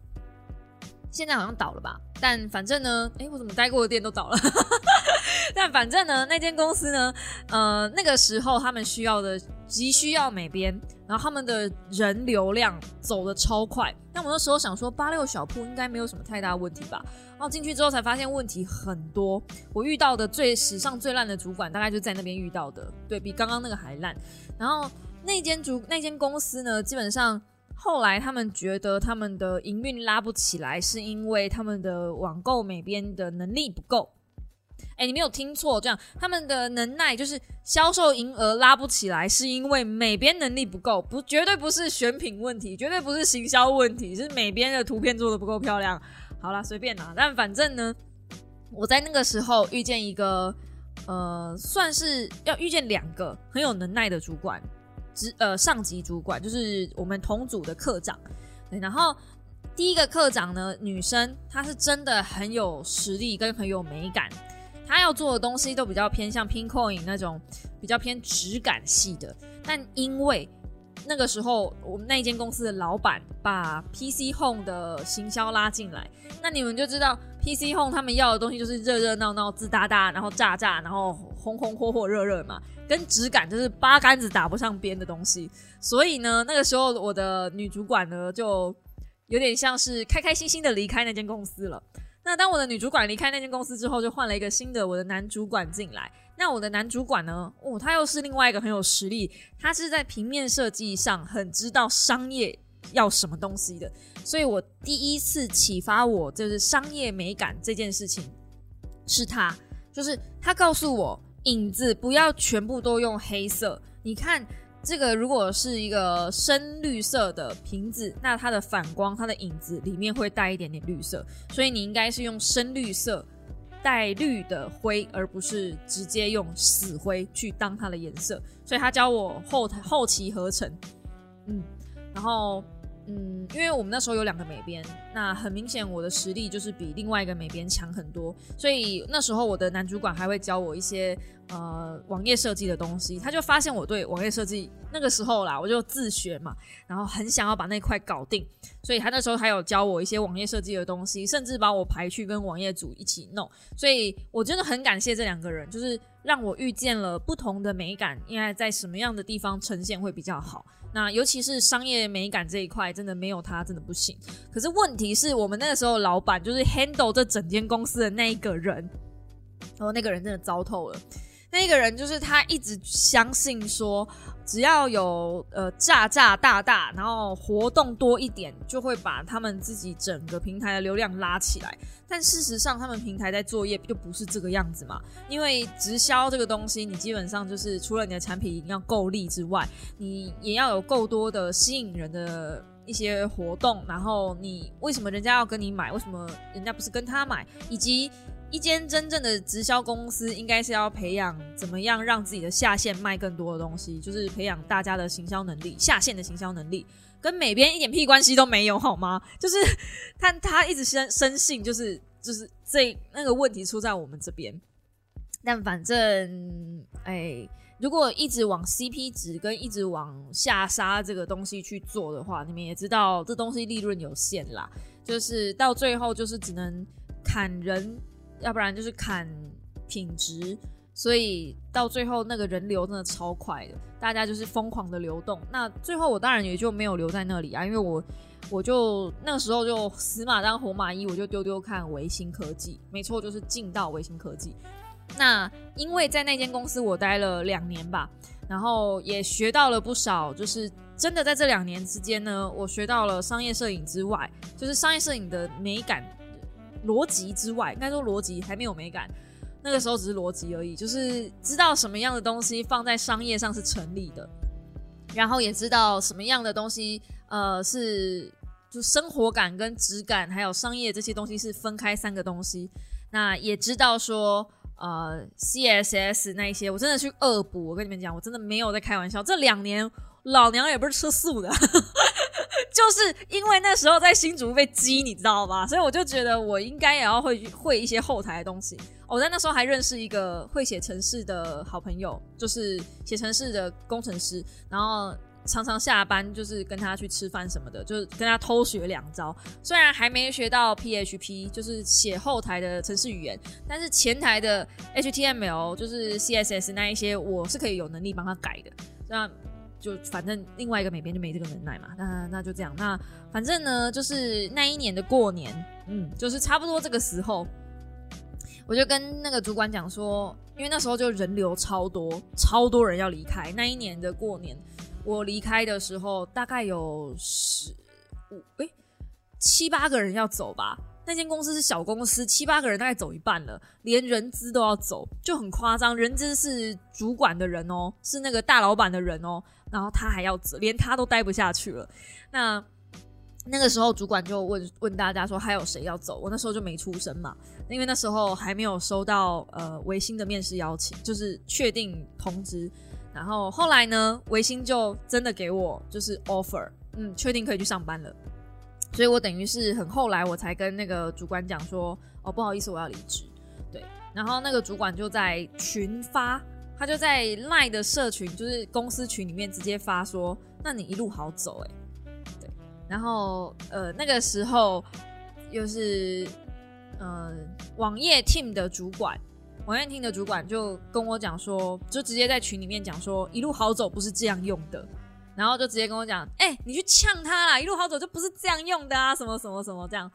现在好像倒了吧？但反正呢，哎，我怎么待过的店都倒了？*laughs* 但反正呢，那间公司呢，呃，那个时候他们需要的急需要美编，然后他们的人流量走的超快。但我那时候想说，八六小铺应该没有什么太大问题吧？然后进去之后才发现问题很多。我遇到的最史上最烂的主管，大概就在那边遇到的，对比刚刚那个还烂。然后那间主那间公司呢，基本上后来他们觉得他们的营运拉不起来，是因为他们的网购美编的能力不够。哎，你没有听错，这样他们的能耐就是销售营额拉不起来，是因为美编能力不够，不绝对不是选品问题，绝对不是行销问题，是美编的图片做的不够漂亮。好了，随便啦，但反正呢，我在那个时候遇见一个，呃，算是要遇见两个很有能耐的主管，职呃上级主管，就是我们同组的科长。对然后第一个科长呢，女生，她是真的很有实力跟很有美感。她要做的东西都比较偏向 Pincoin 那种比较偏质感系的，但因为那个时候我们那间公司的老板把 PC Home 的行销拉进来，那你们就知道 PC Home 他们要的东西就是热热闹闹、滋哒哒，然后炸炸，然后红红火火、热热嘛，跟质感就是八竿子打不上边的东西。所以呢，那个时候我的女主管呢，就有点像是开开心心的离开那间公司了。那当我的女主管离开那间公司之后，就换了一个新的我的男主管进来。那我的男主管呢？哦，他又是另外一个很有实力，他是在平面设计上很知道商业要什么东西的。所以我第一次启发我就是商业美感这件事情，是他，就是他告诉我，影子不要全部都用黑色，你看。这个如果是一个深绿色的瓶子，那它的反光、它的影子里面会带一点点绿色，所以你应该是用深绿色带绿的灰，而不是直接用死灰去当它的颜色。所以他教我后后期合成，嗯，然后。嗯，因为我们那时候有两个美编，那很明显我的实力就是比另外一个美编强很多，所以那时候我的男主管还会教我一些呃网页设计的东西。他就发现我对网页设计那个时候啦，我就自学嘛，然后很想要把那块搞定，所以他那时候还有教我一些网页设计的东西，甚至把我排去跟网页组一起弄。所以我真的很感谢这两个人，就是让我遇见了不同的美感，应该在什么样的地方呈现会比较好。那尤其是商业美感这一块，真的没有他真的不行。可是问题你是我们那个时候老板就是 handle 这整间公司的那一个人，然后那个人真的糟透了。那个人就是他一直相信说。只要有呃炸炸大大，然后活动多一点，就会把他们自己整个平台的流量拉起来。但事实上，他们平台在作业就不是这个样子嘛。因为直销这个东西，你基本上就是除了你的产品一定要够力之外，你也要有够多的吸引人的一些活动。然后你为什么人家要跟你买？为什么人家不是跟他买？以及一间真正的直销公司，应该是要培养怎么样让自己的下线卖更多的东西，就是培养大家的行销能力，下线的行销能力，跟美编一点屁关系都没有，好吗？就是他他一直深深信，就是就是这那个问题出在我们这边。但反正哎，如果一直往 CP 值跟一直往下杀这个东西去做的话，你们也知道这东西利润有限啦，就是到最后就是只能砍人，要不然就是砍品质。所以到最后那个人流真的超快的，大家就是疯狂的流动。那最后我当然也就没有留在那里啊，因为我我就那个时候就死马当活马医，我就丢丢看维新科技，没错，就是进到维新科技。那因为在那间公司我待了两年吧，然后也学到了不少，就是真的在这两年之间呢，我学到了商业摄影之外，就是商业摄影的美感逻辑之外，应该说逻辑还没有美感。那个时候只是逻辑而已，就是知道什么样的东西放在商业上是成立的，然后也知道什么样的东西，呃，是就生活感跟质感，还有商业这些东西是分开三个东西。那也知道说，呃，CSS 那一些，我真的去恶补。我跟你们讲，我真的没有在开玩笑。这两年老娘也不是吃素的。*laughs* 就是因为那时候在新竹被激，你知道吧？所以我就觉得我应该也要会会一些后台的东西。我在那时候还认识一个会写程式的好朋友，就是写程式的工程师，然后常常下班就是跟他去吃饭什么的，就是跟他偷学两招。虽然还没学到 PHP，就是写后台的程式语言，但是前台的 HTML 就是 CSS 那一些，我是可以有能力帮他改的。那就反正另外一个美编就没这个能耐嘛，那那就这样。那反正呢，就是那一年的过年，嗯，就是差不多这个时候，我就跟那个主管讲说，因为那时候就人流超多，超多人要离开。那一年的过年，我离开的时候大概有十五哎七八个人要走吧。那间公司是小公司，七八个人大概走一半了，连人资都要走，就很夸张。人资是主管的人哦，是那个大老板的人哦，然后他还要走，连他都待不下去了。那那个时候主管就问问大家说还有谁要走？我那时候就没出声嘛，因为那时候还没有收到呃维新的面试邀请，就是确定通知。然后后来呢，维新就真的给我就是 offer，嗯，确定可以去上班了。所以我等于是很后来我才跟那个主管讲说，哦，不好意思，我要离职。对，然后那个主管就在群发，他就在赖的社群，就是公司群里面直接发说，那你一路好走，哎，对。然后呃那个时候又是呃网页 team 的主管，网页 team 的主管就跟我讲说，就直接在群里面讲说，一路好走不是这样用的。然后就直接跟我讲，哎，你去呛他啦！一路好走就不是这样用的啊，什么什么什么这样，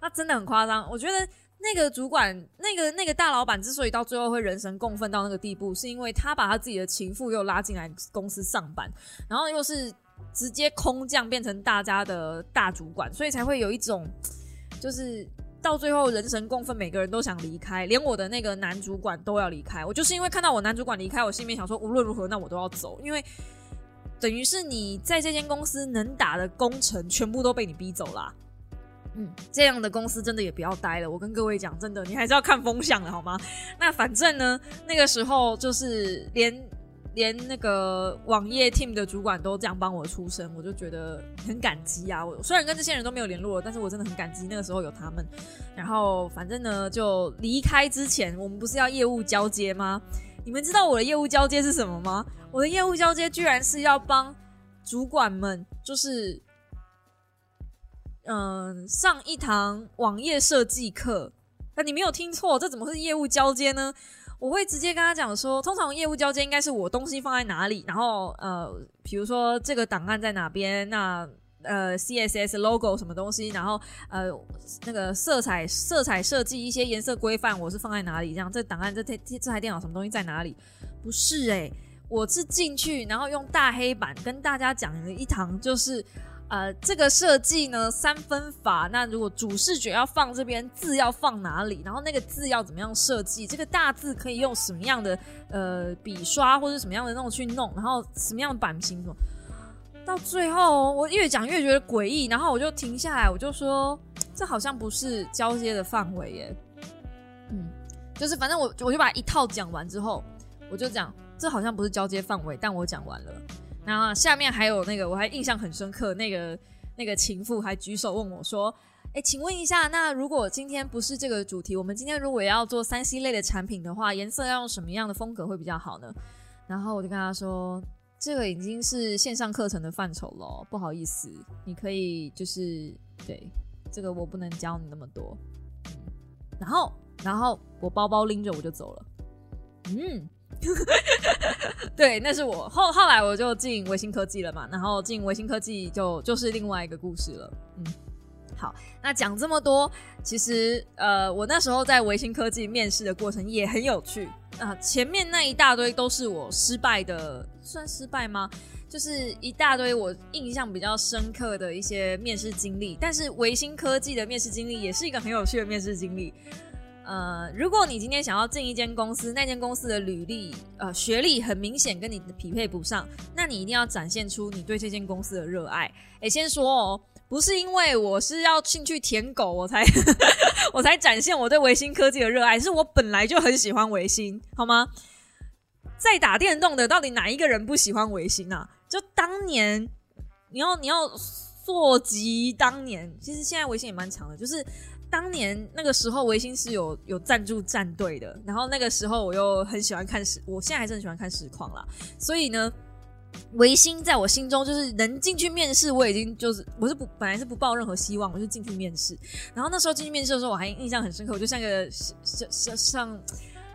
那真的很夸张。我觉得那个主管，那个那个大老板之所以到最后会人神共愤到那个地步，是因为他把他自己的情妇又拉进来公司上班，然后又是直接空降变成大家的大主管，所以才会有一种就是到最后人神共愤，每个人都想离开，连我的那个男主管都要离开。我就是因为看到我男主管离开，我心里面想说，无论如何，那我都要走，因为。等于是你在这间公司能打的工程全部都被你逼走了，嗯，这样的公司真的也不要待了。我跟各位讲，真的，你还是要看风向的好吗？那反正呢，那个时候就是连连那个网页 team 的主管都这样帮我出声，我就觉得很感激啊。我虽然跟这些人都没有联络，但是我真的很感激那个时候有他们。然后反正呢，就离开之前，我们不是要业务交接吗？你们知道我的业务交接是什么吗？我的业务交接居然是要帮主管们，就是嗯上一堂网页设计课。那你没有听错，这怎么是业务交接呢？我会直接跟他讲说，通常业务交接应该是我东西放在哪里，然后呃，比如说这个档案在哪边，那。呃，CSS logo 什么东西，然后呃，那个色彩色彩设计一些颜色规范，我是放在哪里？这样，这档案这台这台电脑什么东西在哪里？不是诶，我是进去，然后用大黑板跟大家讲了一堂，就是呃，这个设计呢三分法。那如果主视觉要放这边，字要放哪里？然后那个字要怎么样设计？这个大字可以用什么样的呃笔刷或者什么样的那种去弄？然后什么样的版型什么？到最后，我越讲越觉得诡异，然后我就停下来，我就说：“这好像不是交接的范围耶。”嗯，就是反正我我就把一套讲完之后，我就讲这好像不是交接范围，但我讲完了。然后下面还有那个我还印象很深刻，那个那个情妇还举手问我说：“哎，请问一下，那如果今天不是这个主题，我们今天如果要做三 C 类的产品的话，颜色要用什么样的风格会比较好呢？”然后我就跟他说，这个已经是线上课程的范畴了，不好意思，你可以就是对这个我不能教你那么多。然后，然后我包包拎着我就走了。嗯，*laughs* 对，那是我后后来我就进维新科技了嘛，然后进维新科技就就是另外一个故事了。嗯，好，那讲这么多，其实呃，我那时候在维新科技面试的过程也很有趣啊。前面那一大堆都是我失败的，算失败吗？就是一大堆我印象比较深刻的一些面试经历。但是维新科技的面试经历也是一个很有趣的面试经历。呃，如果你今天想要进一间公司，那间公司的履历、呃学历很明显跟你的匹配不上，那你一定要展现出你对这间公司的热爱。哎，先说哦，不是因为我是要进去舔狗，我才 *laughs* 我才展现我对维新科技的热爱，是我本来就很喜欢维新，好吗？在打电动的，到底哪一个人不喜欢维新啊？就当年你要你要溯及当年，其实现在维新也蛮强的，就是。当年那个时候，维新是有有赞助战队的。然后那个时候，我又很喜欢看实，我现在还是很喜欢看实况啦。所以呢，维新在我心中就是能进去面试，我已经就是我是不本来是不抱任何希望，我就进去面试。然后那时候进去面试的时候，我还印象很深刻，我就像个像像像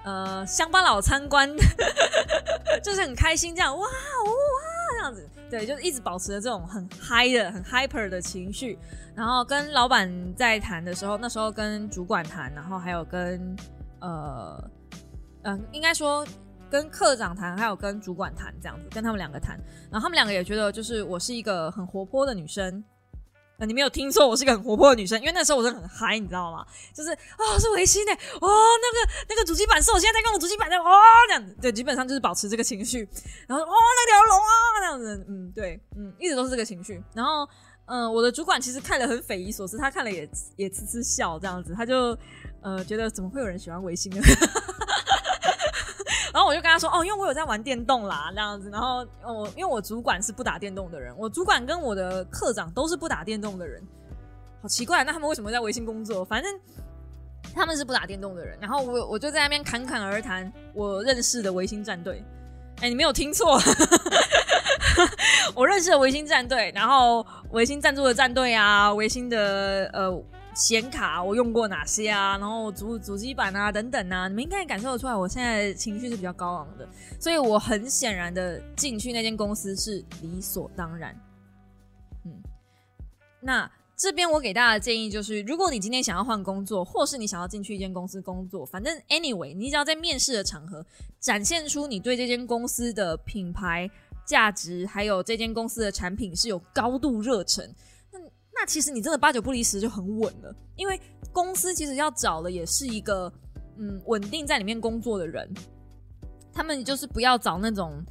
呃乡巴佬参观，*laughs* 就是很开心这样哇哦哇这样子。对，就是一直保持着这种很嗨的、很 hyper 的情绪，然后跟老板在谈的时候，那时候跟主管谈，然后还有跟呃嗯，应该说跟科长谈，还有跟主管谈，这样子跟他们两个谈，然后他们两个也觉得就是我是一个很活泼的女生。你没有听错，我是个很活泼的女生，因为那时候我真的很嗨，你知道吗？就是哦，是维新的哦，那个那个主机板是我现在在用的主机板的哦，这样子，对，基本上就是保持这个情绪，然后哦，那条龙啊，这样子，嗯，对，嗯，一直都是这个情绪。然后，嗯，我的主管其实看了很匪夷所思，他看了也也痴痴笑，这样子，他就呃觉得怎么会有人喜欢维新呢？然后我就跟他说：“哦，因为我有在玩电动啦，这样子。然后我因为我主管是不打电动的人，我主管跟我的科长都是不打电动的人，好奇怪。那他们为什么在微信工作？反正他们是不打电动的人。然后我我就在那边侃侃而谈我认识的维新战队。哎，你没有听错，*laughs* 我认识的维新战队，然后维新赞助的战队啊，维新的呃。”显卡我用过哪些啊？然后主主机板啊等等啊，你们应该感受得出来，我现在情绪是比较高昂的，所以我很显然的进去那间公司是理所当然。嗯，那这边我给大家的建议就是，如果你今天想要换工作，或是你想要进去一间公司工作，反正 anyway，你只要在面试的场合展现出你对这间公司的品牌价值，还有这间公司的产品是有高度热忱。那其实你真的八九不离十就很稳了，因为公司其实要找的也是一个嗯稳定在里面工作的人，他们就是不要找那种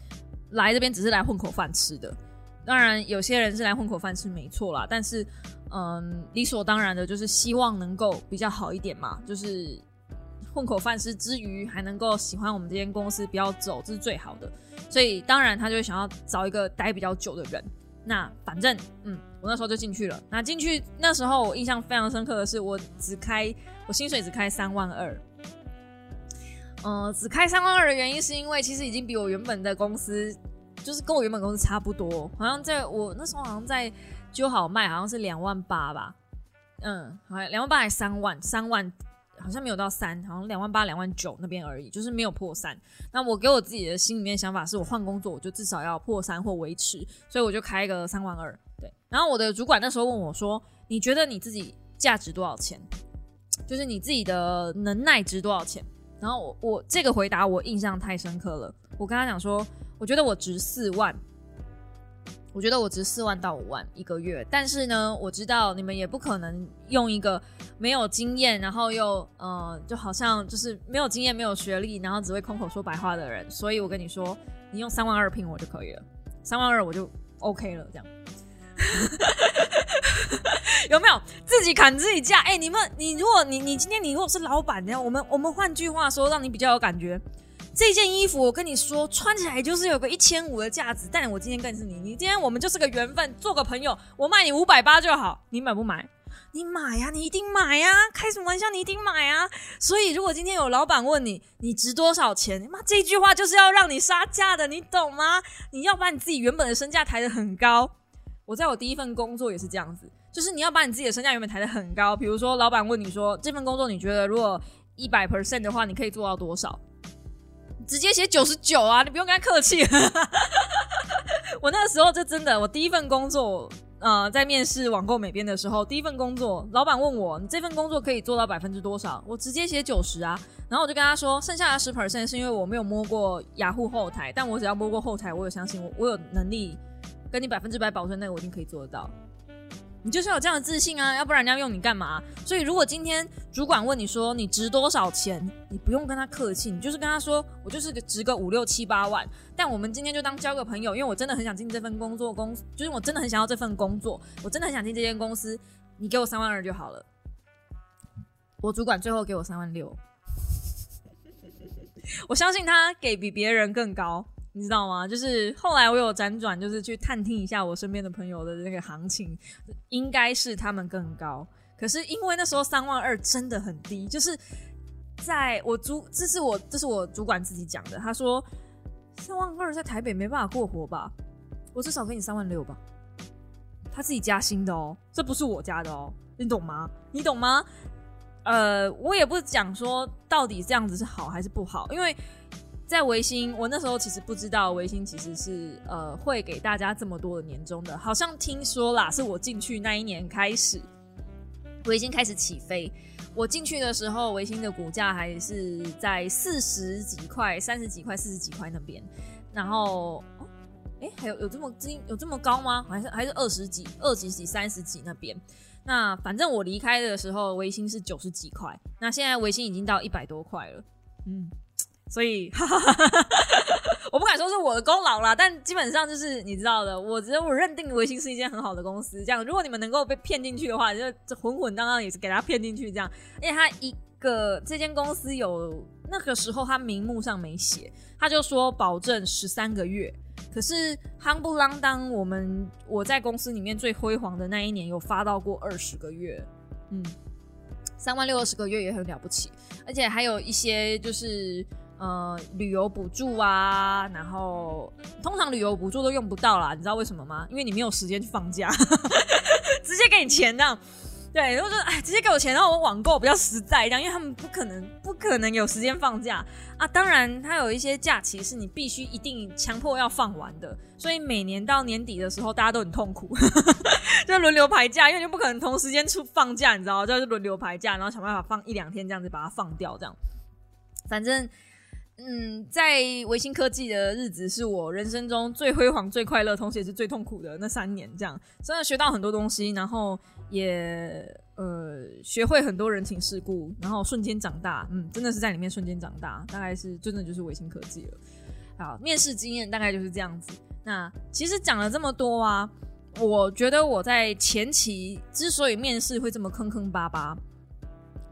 来这边只是来混口饭吃的。当然有些人是来混口饭吃没错啦，但是嗯理所当然的就是希望能够比较好一点嘛，就是混口饭吃之余还能够喜欢我们这间公司不要走，这是最好的。所以当然他就想要找一个待比较久的人。那反正嗯。我那时候就进去了。那进去那时候，我印象非常深刻的是，我只开我薪水只开三万二。嗯，只开三万二的原因是因为其实已经比我原本的公司，就是跟我原本公司差不多。好像在我那时候好像在就好卖，好像是两万八吧。嗯，好像两万八还三万，三万。好像没有到三，好像两万八、两万九那边而已，就是没有破三。那我给我自己的心里面想法是，我换工作我就至少要破三或维持，所以我就开一个三万二。然后我的主管那时候问我说：“你觉得你自己价值多少钱？*tsk* 就是你自己的能耐值多少钱？”然后我我这个回答我印象太深刻了。我跟他讲说：“我觉得我值四万。”我觉得我值四万到五万一个月，但是呢，我知道你们也不可能用一个没有经验，然后又呃，就好像就是没有经验、没有学历，然后只会空口说白话的人。所以我跟你说，你用三万二聘我就可以了，三万二我就 OK 了，这样 *laughs* 有没有？自己砍自己价？哎，你们，你如果你你今天你如果是老板，样我们我们换句话说，让你比较有感觉。这件衣服，我跟你说，穿起来就是有个一千五的价值。但我今天更是你，你今天我们就是个缘分，做个朋友，我卖你五百八就好，你买不买？你买呀，你一定买呀，开什么玩笑，你一定买啊！所以如果今天有老板问你你值多少钱，妈这句话就是要让你杀价的，你懂吗？你要把你自己原本的身价抬得很高。我在我第一份工作也是这样子，就是你要把你自己的身价原本抬得很高。比如说老板问你说这份工作你觉得如果一百 percent 的话，你可以做到多少？直接写九十九啊，你不用跟他客气。*laughs* 我那个时候就真的，我第一份工作。呃，在面试网购美编的时候，第一份工作，老板问我，你这份工作可以做到百分之多少？我直接写九十啊，然后我就跟他说，剩下的十 percent 是因为我没有摸过雅虎后台，但我只要摸过后台，我有相信我，我有能力跟你百分之百保证，那个我一定可以做得到。你就是有这样的自信啊，要不然人家用你干嘛？所以如果今天主管问你说你值多少钱，你不用跟他客气，你就是跟他说我就是个值个五六七八万。但我们今天就当交个朋友，因为我真的很想进这份工作，公就是我真的很想要这份工作，我真的很想进这间公司，你给我三万二就好了。我主管最后给我三万六，*laughs* 我相信他给比别人更高。你知道吗？就是后来我有辗转，就是去探听一下我身边的朋友的那个行情，应该是他们更高。可是因为那时候三万二真的很低，就是在我主，这是我这是我主管自己讲的，他说三万二在台北没办法过活吧？我至少给你三万六吧。他自己加薪的哦，这不是我加的哦，你懂吗？你懂吗？呃，我也不讲说到底这样子是好还是不好，因为。在维新，我那时候其实不知道维新其实是呃会给大家这么多的年终的，好像听说啦，是我进去那一年开始，维新开始起飞。我进去的时候，维新的股价还是在四十几块、三十几块、四十几块那边。然后，哎，还有有这么金有这么高吗？还是还是二十几、二十几、三十几那边？那反正我离开的时候，维新是九十几块，那现在维新已经到一百多块了，嗯。所以，*laughs* 我不敢说是我的功劳啦，但基本上就是你知道的。我觉得我认定维新是一间很好的公司。这样，如果你们能够被骗进去的话，就这混混当当也是给他骗进去这样。因为他一个这间公司有那个时候他名目上没写，他就说保证十三个月。可是夯不啷当，我们我在公司里面最辉煌的那一年有发到过二十个月，嗯，三万六二十个月也很了不起，而且还有一些就是。呃，旅游补助啊，然后通常旅游补助都用不到啦，你知道为什么吗？因为你没有时间去放假，*laughs* 直接给你钱这样。对，然后就哎，直接给我钱，然后我网购比较实在这样，因为他们不可能不可能有时间放假啊。当然，它有一些假期是你必须一定强迫要放完的，所以每年到年底的时候，大家都很痛苦，*laughs* 就轮流排假，因为就不可能同时间出放假，你知道？就是轮流排假，然后想办法放一两天这样子把它放掉，这样，反正。嗯，在维新科技的日子是我人生中最辉煌、最快乐，同时也是最痛苦的那三年。这样真的学到很多东西，然后也呃学会很多人情世故，然后瞬间长大。嗯，真的是在里面瞬间长大，大概是真的就是维新科技了。好，面试经验大概就是这样子。那其实讲了这么多啊，我觉得我在前期之所以面试会这么坑坑巴巴。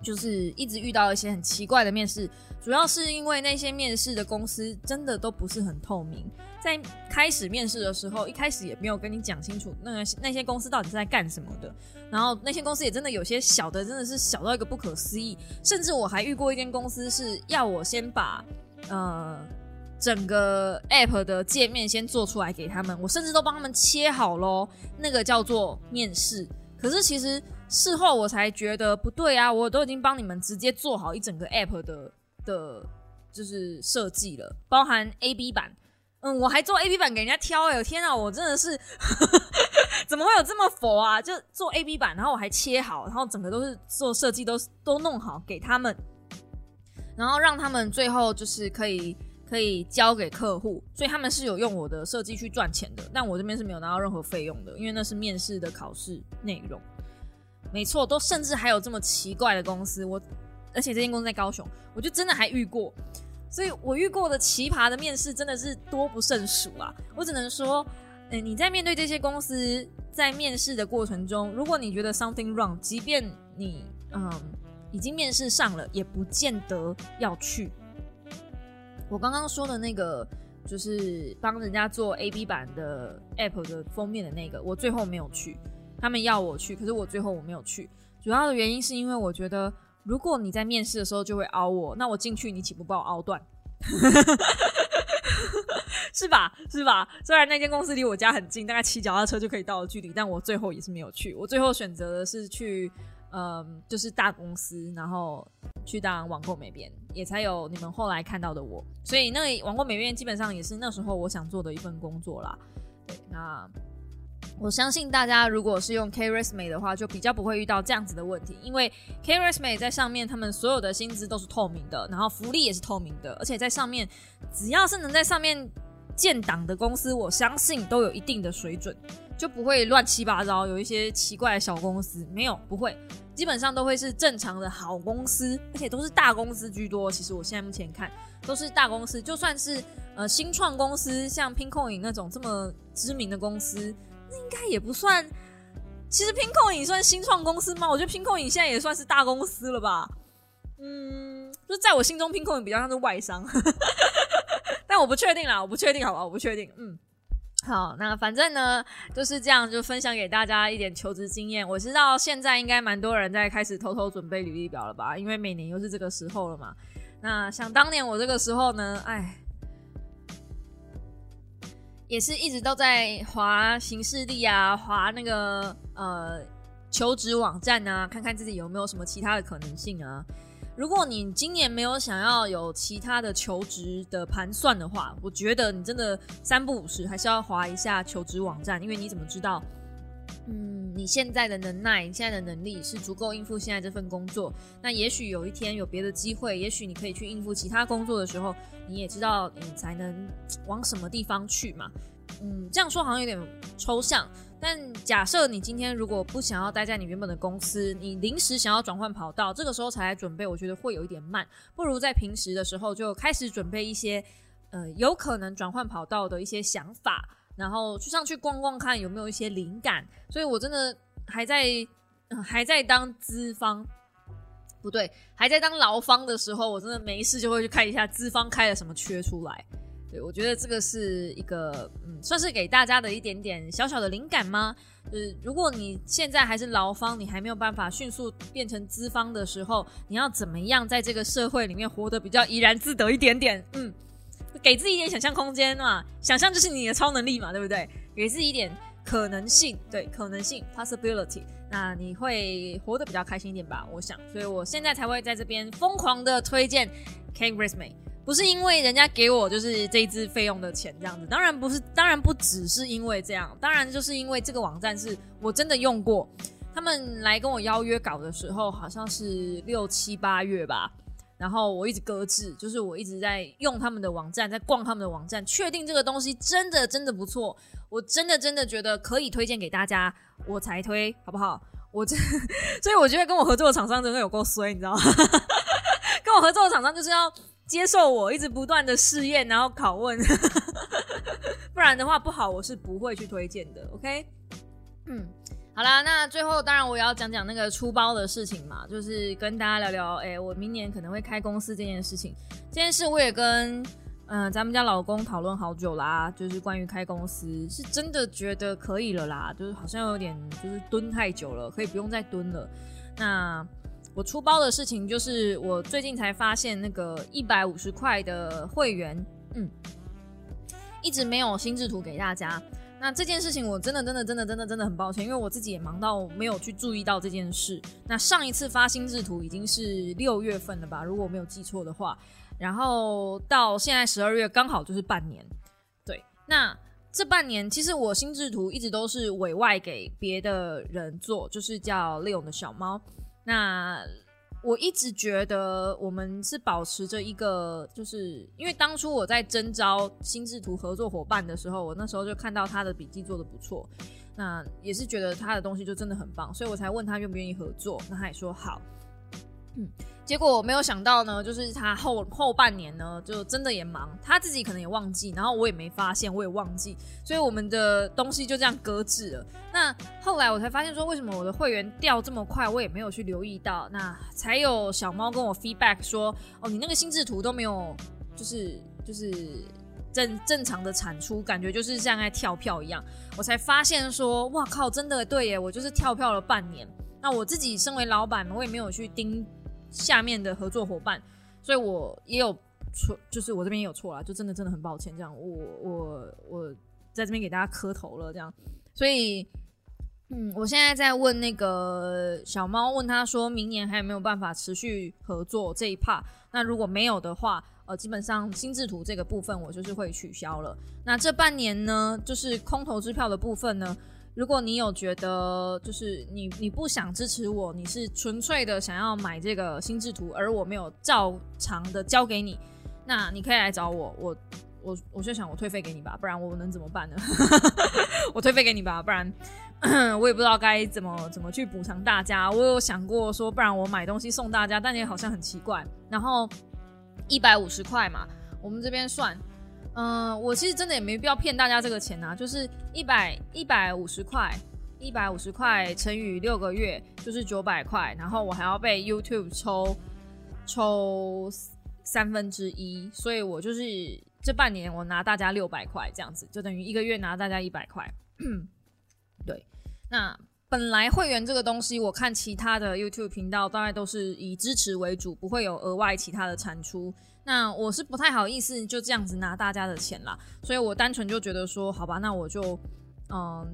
就是一直遇到一些很奇怪的面试，主要是因为那些面试的公司真的都不是很透明。在开始面试的时候，一开始也没有跟你讲清楚那个那些公司到底是在干什么的。然后那些公司也真的有些小的，真的是小到一个不可思议。甚至我还遇过一间公司是要我先把呃整个 app 的界面先做出来给他们，我甚至都帮他们切好喽。那个叫做面试。可是其实。事后我才觉得不对啊！我都已经帮你们直接做好一整个 app 的的，就是设计了，包含 A B 版，嗯，我还做 A B 版给人家挑哎！天啊，我真的是 *laughs* 怎么会有这么佛啊？就做 A B 版，然后我还切好，然后整个都是做设计，都都弄好给他们，然后让他们最后就是可以可以交给客户，所以他们是有用我的设计去赚钱的，但我这边是没有拿到任何费用的，因为那是面试的考试内容。没错，都甚至还有这么奇怪的公司，我而且这间公司在高雄，我就真的还遇过，所以我遇过的奇葩的面试真的是多不胜数啊！我只能说，嗯，你在面对这些公司在面试的过程中，如果你觉得 something wrong，即便你嗯已经面试上了，也不见得要去。我刚刚说的那个，就是帮人家做 A B 版的 App 的封面的那个，我最后没有去。他们要我去，可是我最后我没有去。主要的原因是因为我觉得，如果你在面试的时候就会凹我，那我进去你岂不把我凹断？*laughs* 是吧？是吧？虽然那间公司离我家很近，大概骑脚踏车就可以到的距离，但我最后也是没有去。我最后选择的是去，嗯，就是大公司，然后去当网购美编，也才有你们后来看到的我。所以那网购美编基本上也是那时候我想做的一份工作啦。对，那。我相信大家如果是用 KResme 的话，就比较不会遇到这样子的问题，因为 KResme 在上面，他们所有的薪资都是透明的，然后福利也是透明的，而且在上面，只要是能在上面建档的公司，我相信都有一定的水准，就不会乱七八糟，有一些奇怪的小公司没有，不会，基本上都会是正常的好公司，而且都是大公司居多。其实我现在目前看都是大公司，就算是呃新创公司，像 Pincoin 那种这么知名的公司。那应该也不算，其实拼控影算新创公司吗？我觉得拼控影现在也算是大公司了吧。嗯，就在我心中，拼控影比较像是外商，*laughs* 但我不确定啦，我不确定，好吧，我不确定。嗯，好，那反正呢就是这样，就分享给大家一点求职经验。我知道现在应该蛮多人在开始偷偷准备履历表了吧，因为每年又是这个时候了嘛。那想当年我这个时候呢，哎。也是一直都在划形势力啊，划那个呃求职网站啊，看看自己有没有什么其他的可能性啊。如果你今年没有想要有其他的求职的盘算的话，我觉得你真的三不五时还是要划一下求职网站，因为你怎么知道？嗯，你现在的能耐，你现在的能力是足够应付现在这份工作。那也许有一天有别的机会，也许你可以去应付其他工作的时候，你也知道你才能往什么地方去嘛。嗯，这样说好像有点抽象。但假设你今天如果不想要待在你原本的公司，你临时想要转换跑道，这个时候才来准备，我觉得会有一点慢。不如在平时的时候就开始准备一些，呃，有可能转换跑道的一些想法。然后去上去逛逛看有没有一些灵感，所以我真的还在还在当资方，不对，还在当劳方的时候，我真的没事就会去看一下资方开了什么缺出来。对我觉得这个是一个嗯，算是给大家的一点点小小的灵感吗？就是如果你现在还是劳方，你还没有办法迅速变成资方的时候，你要怎么样在这个社会里面活得比较怡然自得一点点？嗯。给自己一点想象空间嘛，想象就是你的超能力嘛，对不对？给自己一点可能性，对，可能性 （possibility），那你会活得比较开心一点吧？我想，所以我现在才会在这边疯狂的推荐 k a t e Resme 不是因为人家给我就是这一支费用的钱这样子，当然不是，当然不只是因为这样，当然就是因为这个网站是我真的用过，他们来跟我邀约稿的时候，好像是六七八月吧。然后我一直搁置，就是我一直在用他们的网站，在逛他们的网站，确定这个东西真的真的不错，我真的真的觉得可以推荐给大家，我才推，好不好？我这，*laughs* 所以我觉得跟我合作的厂商真的有够衰，你知道吗？*laughs* 跟我合作的厂商就是要接受我一直不断的试验，然后拷问，*laughs* 不然的话不好，我是不会去推荐的。OK，嗯。好啦，那最后当然我也要讲讲那个出包的事情嘛，就是跟大家聊聊，哎，我明年可能会开公司这件事情。这件事我也跟嗯咱们家老公讨论好久啦，就是关于开公司，是真的觉得可以了啦，就是好像有点就是蹲太久了，可以不用再蹲了。那我出包的事情就是我最近才发现那个一百五十块的会员，嗯，一直没有心智图给大家。那这件事情我真的真的真的真的真的很抱歉，因为我自己也忙到没有去注意到这件事。那上一次发心智图已经是六月份了吧，如果我没有记错的话。然后到现在十二月刚好就是半年。对，那这半年其实我心智图一直都是委外给别的人做，就是叫利勇的小猫。那我一直觉得我们是保持着一个，就是因为当初我在征招心智图合作伙伴的时候，我那时候就看到他的笔记做的不错，那也是觉得他的东西就真的很棒，所以我才问他愿不愿意合作，那他也说好，嗯。结果我没有想到呢，就是他后后半年呢，就真的也忙，他自己可能也忘记，然后我也没发现，我也忘记，所以我们的东西就这样搁置了。那后来我才发现说，为什么我的会员掉这么快，我也没有去留意到。那才有小猫跟我 feedback 说，哦，你那个心智图都没有，就是就是正正常的产出，感觉就是像在跳票一样。我才发现说，哇靠，真的对耶，我就是跳票了半年。那我自己身为老板，我也没有去盯下面的合作伙伴，所以我也有错，就是我这边也有错啦，就真的真的很抱歉，这样我我我在这边给大家磕头了，这样，所以。嗯，我现在在问那个小猫，问他说明年还有没有办法持续合作这一 part。那如果没有的话，呃，基本上心智图这个部分我就是会取消了。那这半年呢，就是空头支票的部分呢，如果你有觉得就是你你不想支持我，你是纯粹的想要买这个心智图，而我没有照常的交给你，那你可以来找我，我。我我就想我退费给你吧，不然我能怎么办呢？*laughs* 我退费给你吧，不然 *clears throat* 我也不知道该怎么怎么去补偿大家。我有想过说，不然我买东西送大家，但也好像很奇怪。然后一百五十块嘛，我们这边算，嗯，我其实真的也没必要骗大家这个钱啊，就是一百一百五十块，一百五十块乘以六个月就是九百块，然后我还要被 YouTube 抽抽三分之一，所以我就是。这半年我拿大家六百块，这样子就等于一个月拿大家一百块。*clears throat* 对，那本来会员这个东西，我看其他的 YouTube 频道大概都是以支持为主，不会有额外其他的产出。那我是不太好意思就这样子拿大家的钱啦，所以我单纯就觉得说，好吧，那我就嗯，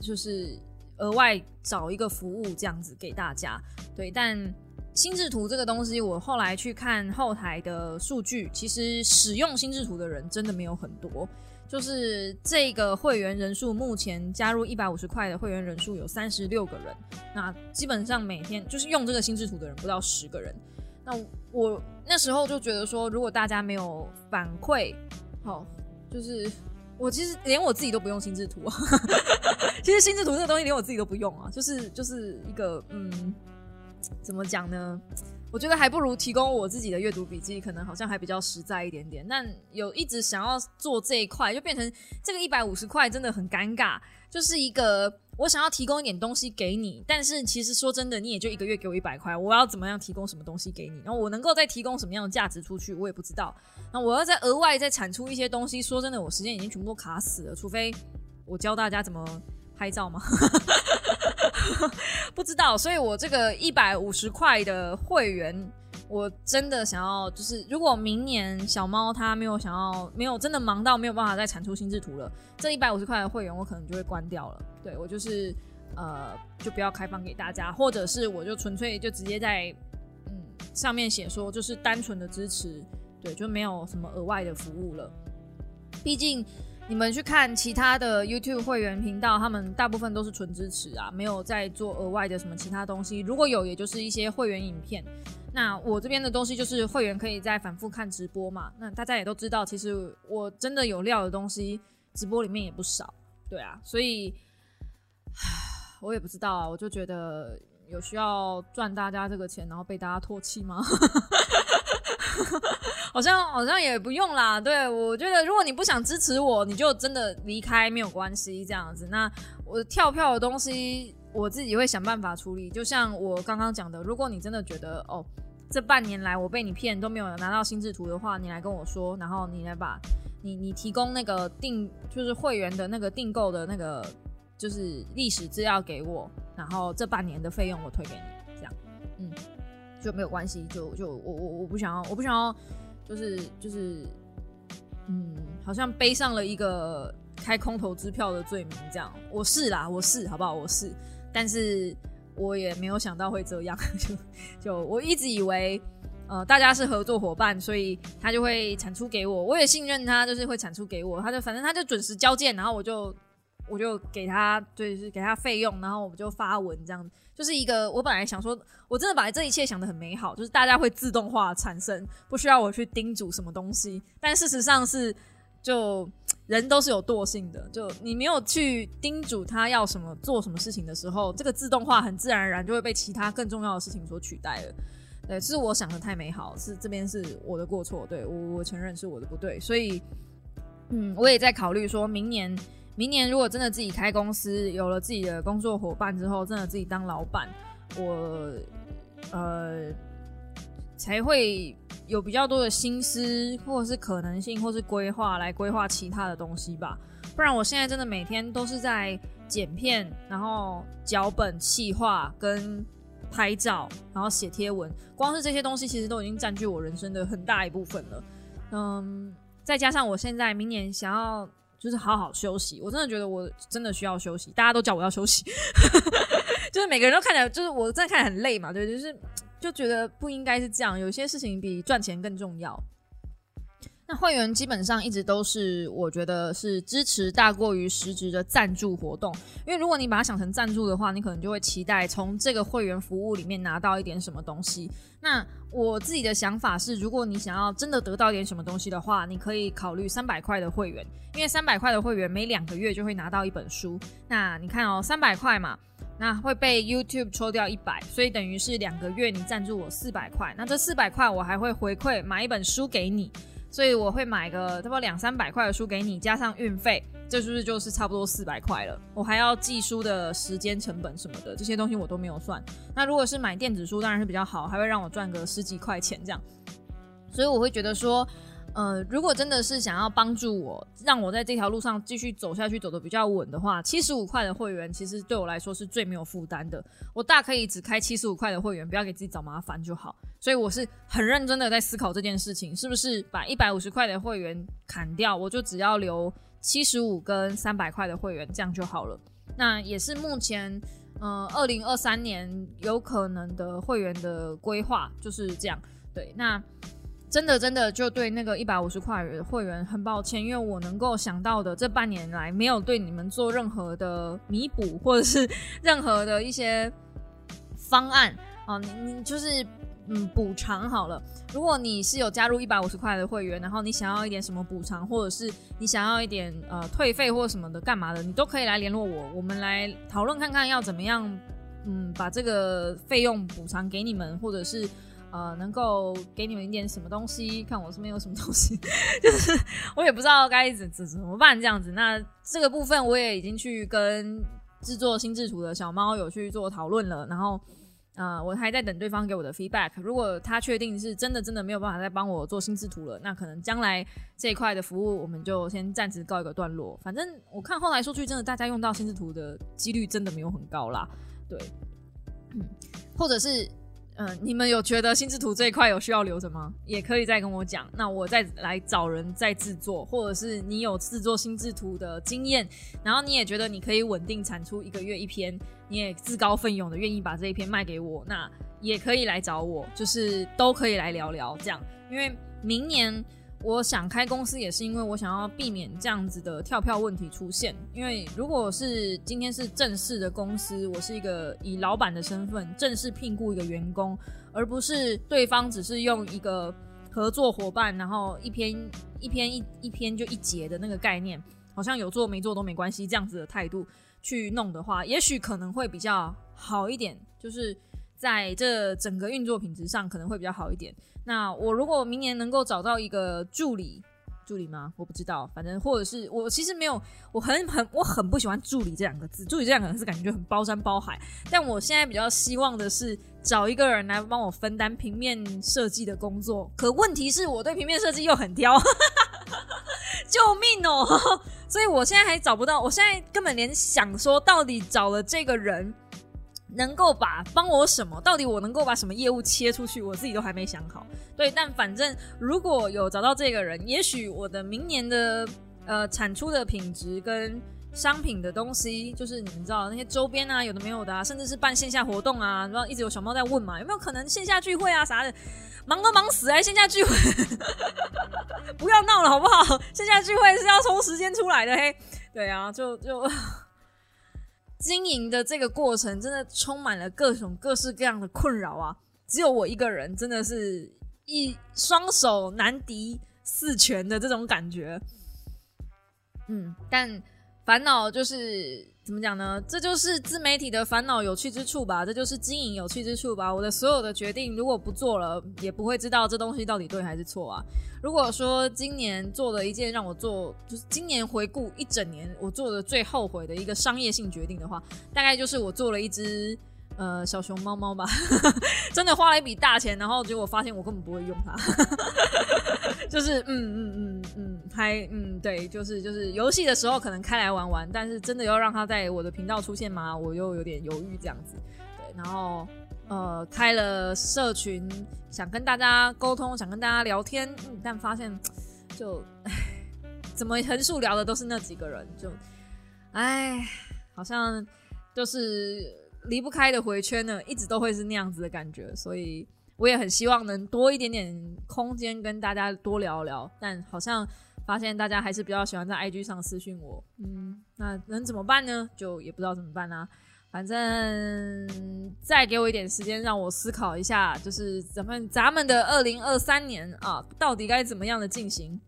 就是额外找一个服务这样子给大家。对，但。心智图这个东西，我后来去看后台的数据，其实使用心智图的人真的没有很多。就是这个会员人数，目前加入一百五十块的会员人数有三十六个人，那基本上每天就是用这个心智图的人不到十个人。那我那时候就觉得说，如果大家没有反馈，好，就是我其实连我自己都不用心智图。*laughs* 其实心智图这个东西连我自己都不用啊，就是就是一个嗯。怎么讲呢？我觉得还不如提供我自己的阅读笔记，可能好像还比较实在一点点。但有一直想要做这一块，就变成这个一百五十块真的很尴尬。就是一个我想要提供一点东西给你，但是其实说真的，你也就一个月给我一百块，我要怎么样提供什么东西给你？然后我能够再提供什么样的价值出去，我也不知道。那我要再额外再产出一些东西，说真的，我时间已经全部都卡死了。除非我教大家怎么拍照吗？*laughs* *laughs* 不知道，所以我这个一百五十块的会员，我真的想要，就是如果明年小猫它没有想要，没有真的忙到没有办法再产出心智图了，这一百五十块的会员我可能就会关掉了。对我就是呃，就不要开放给大家，或者是我就纯粹就直接在嗯上面写说，就是单纯的支持，对，就没有什么额外的服务了，毕竟。你们去看其他的 YouTube 会员频道，他们大部分都是纯支持啊，没有在做额外的什么其他东西。如果有，也就是一些会员影片。那我这边的东西就是会员可以再反复看直播嘛。那大家也都知道，其实我真的有料的东西，直播里面也不少。对啊，所以我也不知道啊，我就觉得有需要赚大家这个钱，然后被大家唾弃吗？*laughs* 好像好像也不用啦，对我觉得如果你不想支持我，你就真的离开没有关系，这样子。那我跳票的东西我自己会想办法处理。就像我刚刚讲的，如果你真的觉得哦，这半年来我被你骗都没有拿到心智图的话，你来跟我说，然后你来把你你提供那个订就是会员的那个订购的那个就是历史资料给我，然后这半年的费用我退给你，这样，嗯。就没有关系，就就我我我不想要，我不想要，就是就是，嗯，好像背上了一个开空头支票的罪名这样。我是啦，我是，好不好？我是，但是我也没有想到会这样，*laughs* 就就我一直以为，呃，大家是合作伙伴，所以他就会产出给我，我也信任他，就是会产出给我，他就反正他就准时交件，然后我就我就给他，对是给他费用，然后我们就发文这样。就是一个，我本来想说，我真的把这一切想的很美好，就是大家会自动化产生，不需要我去叮嘱什么东西。但事实上是，就人都是有惰性的，就你没有去叮嘱他要什么做什么事情的时候，这个自动化很自然而然就会被其他更重要的事情所取代了。对，是我想的太美好，是这边是我的过错，对我我承认是我的不对，所以，嗯，我也在考虑说明年。明年如果真的自己开公司，有了自己的工作伙伴之后，真的自己当老板，我呃才会有比较多的心思，或者是可能性，或是规划来规划其他的东西吧。不然我现在真的每天都是在剪片，然后脚本、企划跟拍照，然后写贴文，光是这些东西其实都已经占据我人生的很大一部分了。嗯，再加上我现在明年想要就是好好休息，我真的觉得我真的需要休息。大家都叫我要休息，*laughs* 就是每个人都看起来就是我真的看很累嘛，对，就是就觉得不应该是这样，有些事情比赚钱更重要。那会员基本上一直都是我觉得是支持大过于实质的赞助活动，因为如果你把它想成赞助的话，你可能就会期待从这个会员服务里面拿到一点什么东西。那我自己的想法是，如果你想要真的得到一点什么东西的话，你可以考虑三百块的会员，因为三百块的会员每两个月就会拿到一本书。那你看哦，三百块嘛，那会被 YouTube 抽掉一百，所以等于是两个月你赞助我四百块，那这四百块我还会回馈买一本书给你。所以我会买个差不多两三百块的书给你，加上运费，这是不是就是差不多四百块了？我还要寄书的时间成本什么的，这些东西我都没有算。那如果是买电子书，当然是比较好，还会让我赚个十几块钱这样。所以我会觉得说。呃，如果真的是想要帮助我，让我在这条路上继续走下去，走得比较稳的话，七十五块的会员其实对我来说是最没有负担的。我大可以只开七十五块的会员，不要给自己找麻烦就好。所以我是很认真的在思考这件事情，是不是把一百五十块的会员砍掉，我就只要留七十五跟三百块的会员，这样就好了。那也是目前，呃，二零二三年有可能的会员的规划就是这样。对，那。真的，真的就对那个一百五十块会员很抱歉，因为我能够想到的这半年来没有对你们做任何的弥补，或者是 *laughs* 任何的一些方案啊，你你就是嗯补偿好了。如果你是有加入一百五十块的会员，然后你想要一点什么补偿，或者是你想要一点呃退费或什么的干嘛的，你都可以来联络我，我们来讨论看看要怎么样嗯把这个费用补偿给你们，或者是。呃，能够给你们一点什么东西？看我身边有什么东西，*laughs* 就是我也不知道该怎怎怎么办这样子。那这个部分我也已经去跟制作心智图的小猫有去做讨论了，然后呃，我还在等对方给我的 feedback。如果他确定是真的真的没有办法再帮我做心智图了，那可能将来这一块的服务我们就先暂时告一个段落。反正我看后来说去，真的大家用到心智图的几率真的没有很高啦。对，嗯，或者是。嗯，你们有觉得心智图这一块有需要留着吗？也可以再跟我讲，那我再来找人再制作，或者是你有制作心智图的经验，然后你也觉得你可以稳定产出一个月一篇，你也自告奋勇的愿意把这一篇卖给我，那也可以来找我，就是都可以来聊聊这样，因为明年。我想开公司也是因为我想要避免这样子的跳票问题出现。因为如果是今天是正式的公司，我是一个以老板的身份正式聘雇一个员工，而不是对方只是用一个合作伙伴，然后一篇一篇一一篇就一节的那个概念，好像有做没做都没关系这样子的态度去弄的话，也许可能会比较好一点，就是在这整个运作品质上可能会比较好一点。那我如果明年能够找到一个助理，助理吗？我不知道，反正或者是我其实没有，我很很我很不喜欢助理这两个字，助理这两个字感觉很包山包海。但我现在比较希望的是找一个人来帮我分担平面设计的工作。可问题是我对平面设计又很挑，*laughs* 救命哦！*laughs* 所以我现在还找不到，我现在根本连想说到底找了这个人。能够把帮我什么？到底我能够把什么业务切出去？我自己都还没想好。对，但反正如果有找到这个人，也许我的明年的呃产出的品质跟商品的东西，就是你们知道那些周边啊，有的没有的啊，甚至是办线下活动啊，然后一直有小猫在问嘛，有没有可能线下聚会啊啥的？忙都忙死哎，线下聚会不要闹了好不好？线下聚会是要抽时间出来的嘿。对啊，就就。*laughs* 经营的这个过程真的充满了各种各式各样的困扰啊！只有我一个人，真的是一双手难敌四拳的这种感觉。嗯，但烦恼就是。怎么讲呢？这就是自媒体的烦恼有趣之处吧，这就是经营有趣之处吧。我的所有的决定，如果不做了，也不会知道这东西到底对还是错啊。如果说今年做了一件让我做，就是今年回顾一整年我做的最后悔的一个商业性决定的话，大概就是我做了一只呃小熊猫猫吧，*laughs* 真的花了一笔大钱，然后结果发现我根本不会用它，*laughs* 就是嗯嗯嗯嗯，还嗯对，就是就是游戏的时候可能开来玩玩，但是真的要让他在我的频道出现吗？我又有点犹豫这样子。对，然后呃开了社群，想跟大家沟通，想跟大家聊天，但发现就怎么横竖聊的都是那几个人，就哎，好像就是离不开的回圈呢，一直都会是那样子的感觉，所以。我也很希望能多一点点空间跟大家多聊聊，但好像发现大家还是比较喜欢在 IG 上私讯我，嗯，那能怎么办呢？就也不知道怎么办啦。反正再给我一点时间，让我思考一下，就是咱们咱们的二零二三年啊，到底该怎么样的进行？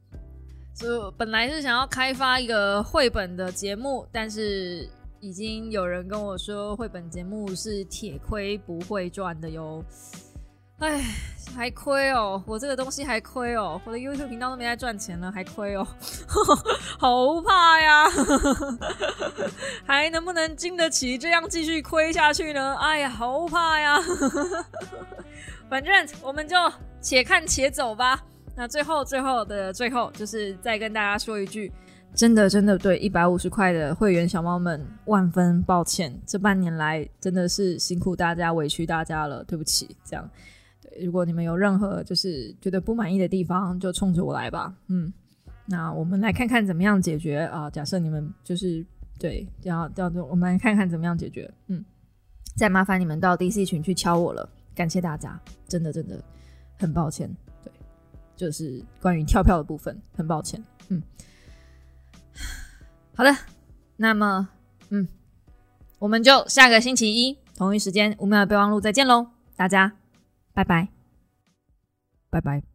就本来是想要开发一个绘本的节目，但是已经有人跟我说，绘本节目是铁亏不会赚的哟。哎，还亏哦！我这个东西还亏哦！我的 YouTube 频道都没在赚钱了，还亏哦，*laughs* 好怕呀！*laughs* 还能不能经得起这样继续亏下去呢？哎呀，好怕呀！*laughs* 反正我们就且看且走吧。那最后最后的最后，就是再跟大家说一句，真的真的对一百五十块的会员小猫们万分抱歉，这半年来真的是辛苦大家，委屈大家了，对不起，这样。如果你们有任何就是觉得不满意的地方，就冲着我来吧。嗯，那我们来看看怎么样解决啊？假设你们就是对要要，我们来看看怎么样解决。嗯，再麻烦你们到 DC 群去敲我了，感谢大家，真的真的很抱歉。对，就是关于跳票的部分，很抱歉。嗯，好的，那么嗯，我们就下个星期一同一时间五秒备忘录再见喽，大家。拜拜，拜拜。